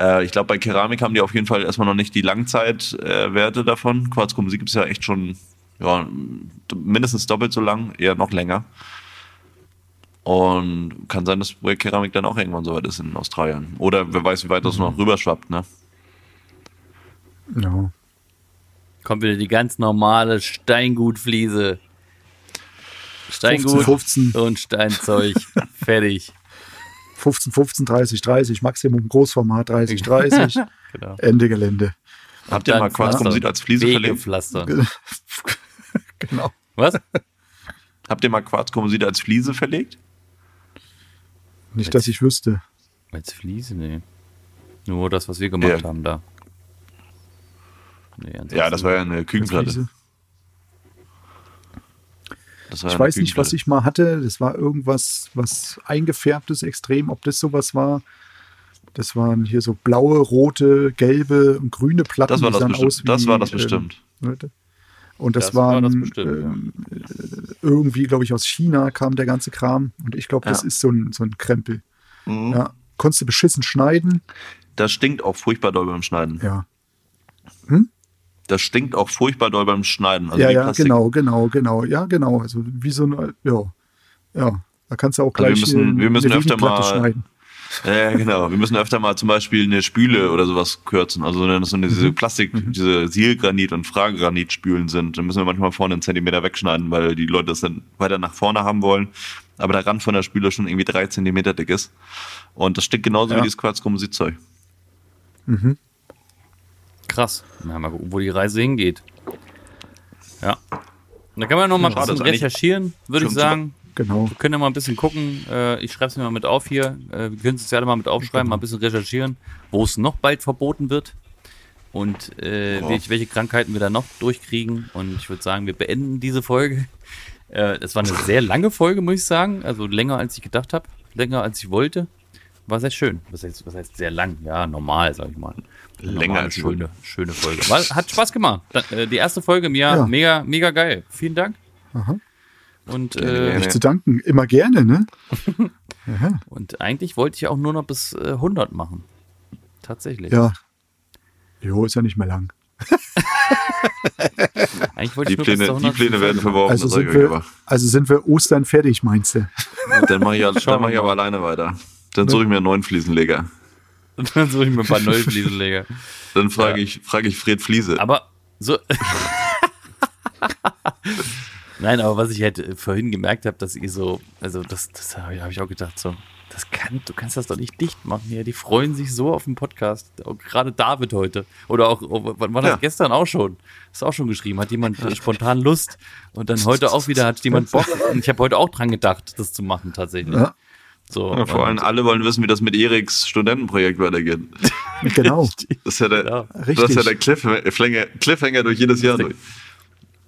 äh, ich glaube, bei Keramik haben die auf jeden Fall erstmal noch nicht die Langzeitwerte äh, davon. Quarzkomposit gibt es ja echt schon ja, mindestens doppelt so lang, eher noch länger. Und kann sein, dass bei Keramik dann auch irgendwann so weit ist in Australien. Oder wer weiß, wie weit das noch rüberschwappt, ne? Ja. Kommt wieder die ganz normale Steingutfliese. Steingut 15, 15. und Steinzeug. [laughs] Fertig. 15, 15, 30, 30, Maximum Großformat 30, 30. [laughs] Genau. Ende Gelände. Habt ihr mal Quarzkomposit als Fliese verlegt? [laughs] Genau. Was? Habt ihr mal Quarzkomposit als Fliese verlegt? Nicht, dass ich wüsste. Als Fliese, nee. Nur das, was wir gemacht Ja. haben da. Nee, Ja, das war ja eine Küchenplatte. Das war Ich weiß nicht, was ich mal hatte. Das war irgendwas, was eingefärbtes extrem, ob das sowas war. Das waren hier so blaue, rote, gelbe und grüne Platten. Das war die das bestimmt. aus wie, Das war das ähm, bestimmt. Leute. Und das, Das war waren das bestimmt, ähm, äh, irgendwie, glaube ich, aus China kam der ganze Kram. Und ich glaube, das Ja. ist so ein, so ein Krempel. Mhm. Ja. Konntest du beschissen schneiden? Das stinkt auch furchtbar doll beim Schneiden. Ja. Das stinkt auch furchtbar doll beim Schneiden. Also ja, ja, Plastik. genau, genau, genau. Ja, genau. Also wie so ein, ja, ja. Da kannst du auch Also wir gleich müssen- wir müssen eine öfter mal- schneiden. Ja, genau. Wir müssen öfter mal zum Beispiel eine Spüle oder sowas kürzen. Also wenn das so eine, diese Plastik, diese Sielgranit- und Fraggranitspülen sind, dann müssen wir manchmal vorne einen Zentimeter wegschneiden, weil die Leute das dann weiter nach vorne haben wollen. Aber der Rand von der Spüle schon irgendwie drei Zentimeter dick ist. Und das stickt genauso Ja. wie dieses Quarzkompositzeug. Krass. Na, mal gucken, wo die Reise hingeht. Ja. Und da kann man noch mal ein bisschen recherchieren, würde ich sagen. Genau. Wir können ja mal ein bisschen gucken. Äh, ich schreibe es mir mal mit auf hier. Äh, wir können es ja alle mal mit aufschreiben, mal ein bisschen recherchieren, wo es noch bald verboten wird und äh, welche, welche Krankheiten wir da noch durchkriegen. Und ich würde sagen, wir beenden diese Folge. Äh, das war eine sehr lange Folge, muss ich sagen. Also länger als ich gedacht habe, länger als ich wollte. War sehr schön. Was heißt, was heißt sehr lang? Ja, normal, sag ich mal. Eine Länger normale, als schöne, schöne Folge. War, hat Spaß gemacht. Äh, die erste Folge im Jahr, Ja. mega, mega geil. Vielen Dank. Aha. Und äh. Nicht zu danken. Immer gerne, ne? [laughs] Und eigentlich wollte ich auch nur noch bis äh, 100 machen. Tatsächlich. Ja. Jo, ist ja nicht mehr lang. [laughs] Eigentlich wollte Die ich nur bis Pläne, die 100. Pläne werden verworfen, Also sind, wir, also sind wir Ostern fertig, meinst du? Dann mache ich, mach ich [laughs] aber alleine Dann suche ich mir einen neuen Fliesenleger. [laughs] Dann suche ich mir ein paar neue Fliesenleger. Dann frage ich, frage ich Fred Fliese. Aber so. [laughs] Nein, aber was ich halt äh, vorhin gemerkt habe, dass ihr so, also das, das habe ich, auch gedacht, so, das kann, du kannst das doch nicht dicht machen hier. Die freuen sich so auf den Podcast. Auch gerade David heute. Oder auch, oh, wann war das Ja. gestern auch schon? Ist auch schon geschrieben. Hat jemand spontan Lust? Und dann heute auch wieder hat jemand Bock. Und ich habe heute auch dran gedacht, das zu machen tatsächlich. Ja. So, Ja, vor allem alle wollen wissen, wie das mit Eriks Studentenprojekt weitergeht. [laughs] Genau. [laughs] Das ist ja der, Ja, das ist ja der Cliffhanger, Cliffhanger durch jedes Jahr der- durch.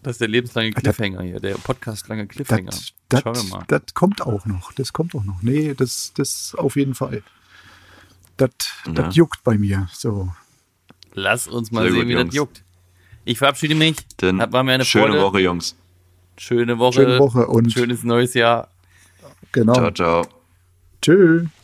Das ist der lebenslange Cliffhanger hier, der podcastlange Cliffhanger. Das, Schauen wir mal. das kommt auch noch. Das kommt auch noch. Nee, das, das auf jeden Fall. Das, Ja. das juckt bei mir. So. Lass uns mal Sehr sehen, gut, wie Jungs. das juckt. Ich verabschiede mich. Hat- war mir eine schöne Freude. Woche, Jungs. Schöne Woche. Schöne Woche und Schönes neues Jahr. genau. Ciao, ciao. Tschüss.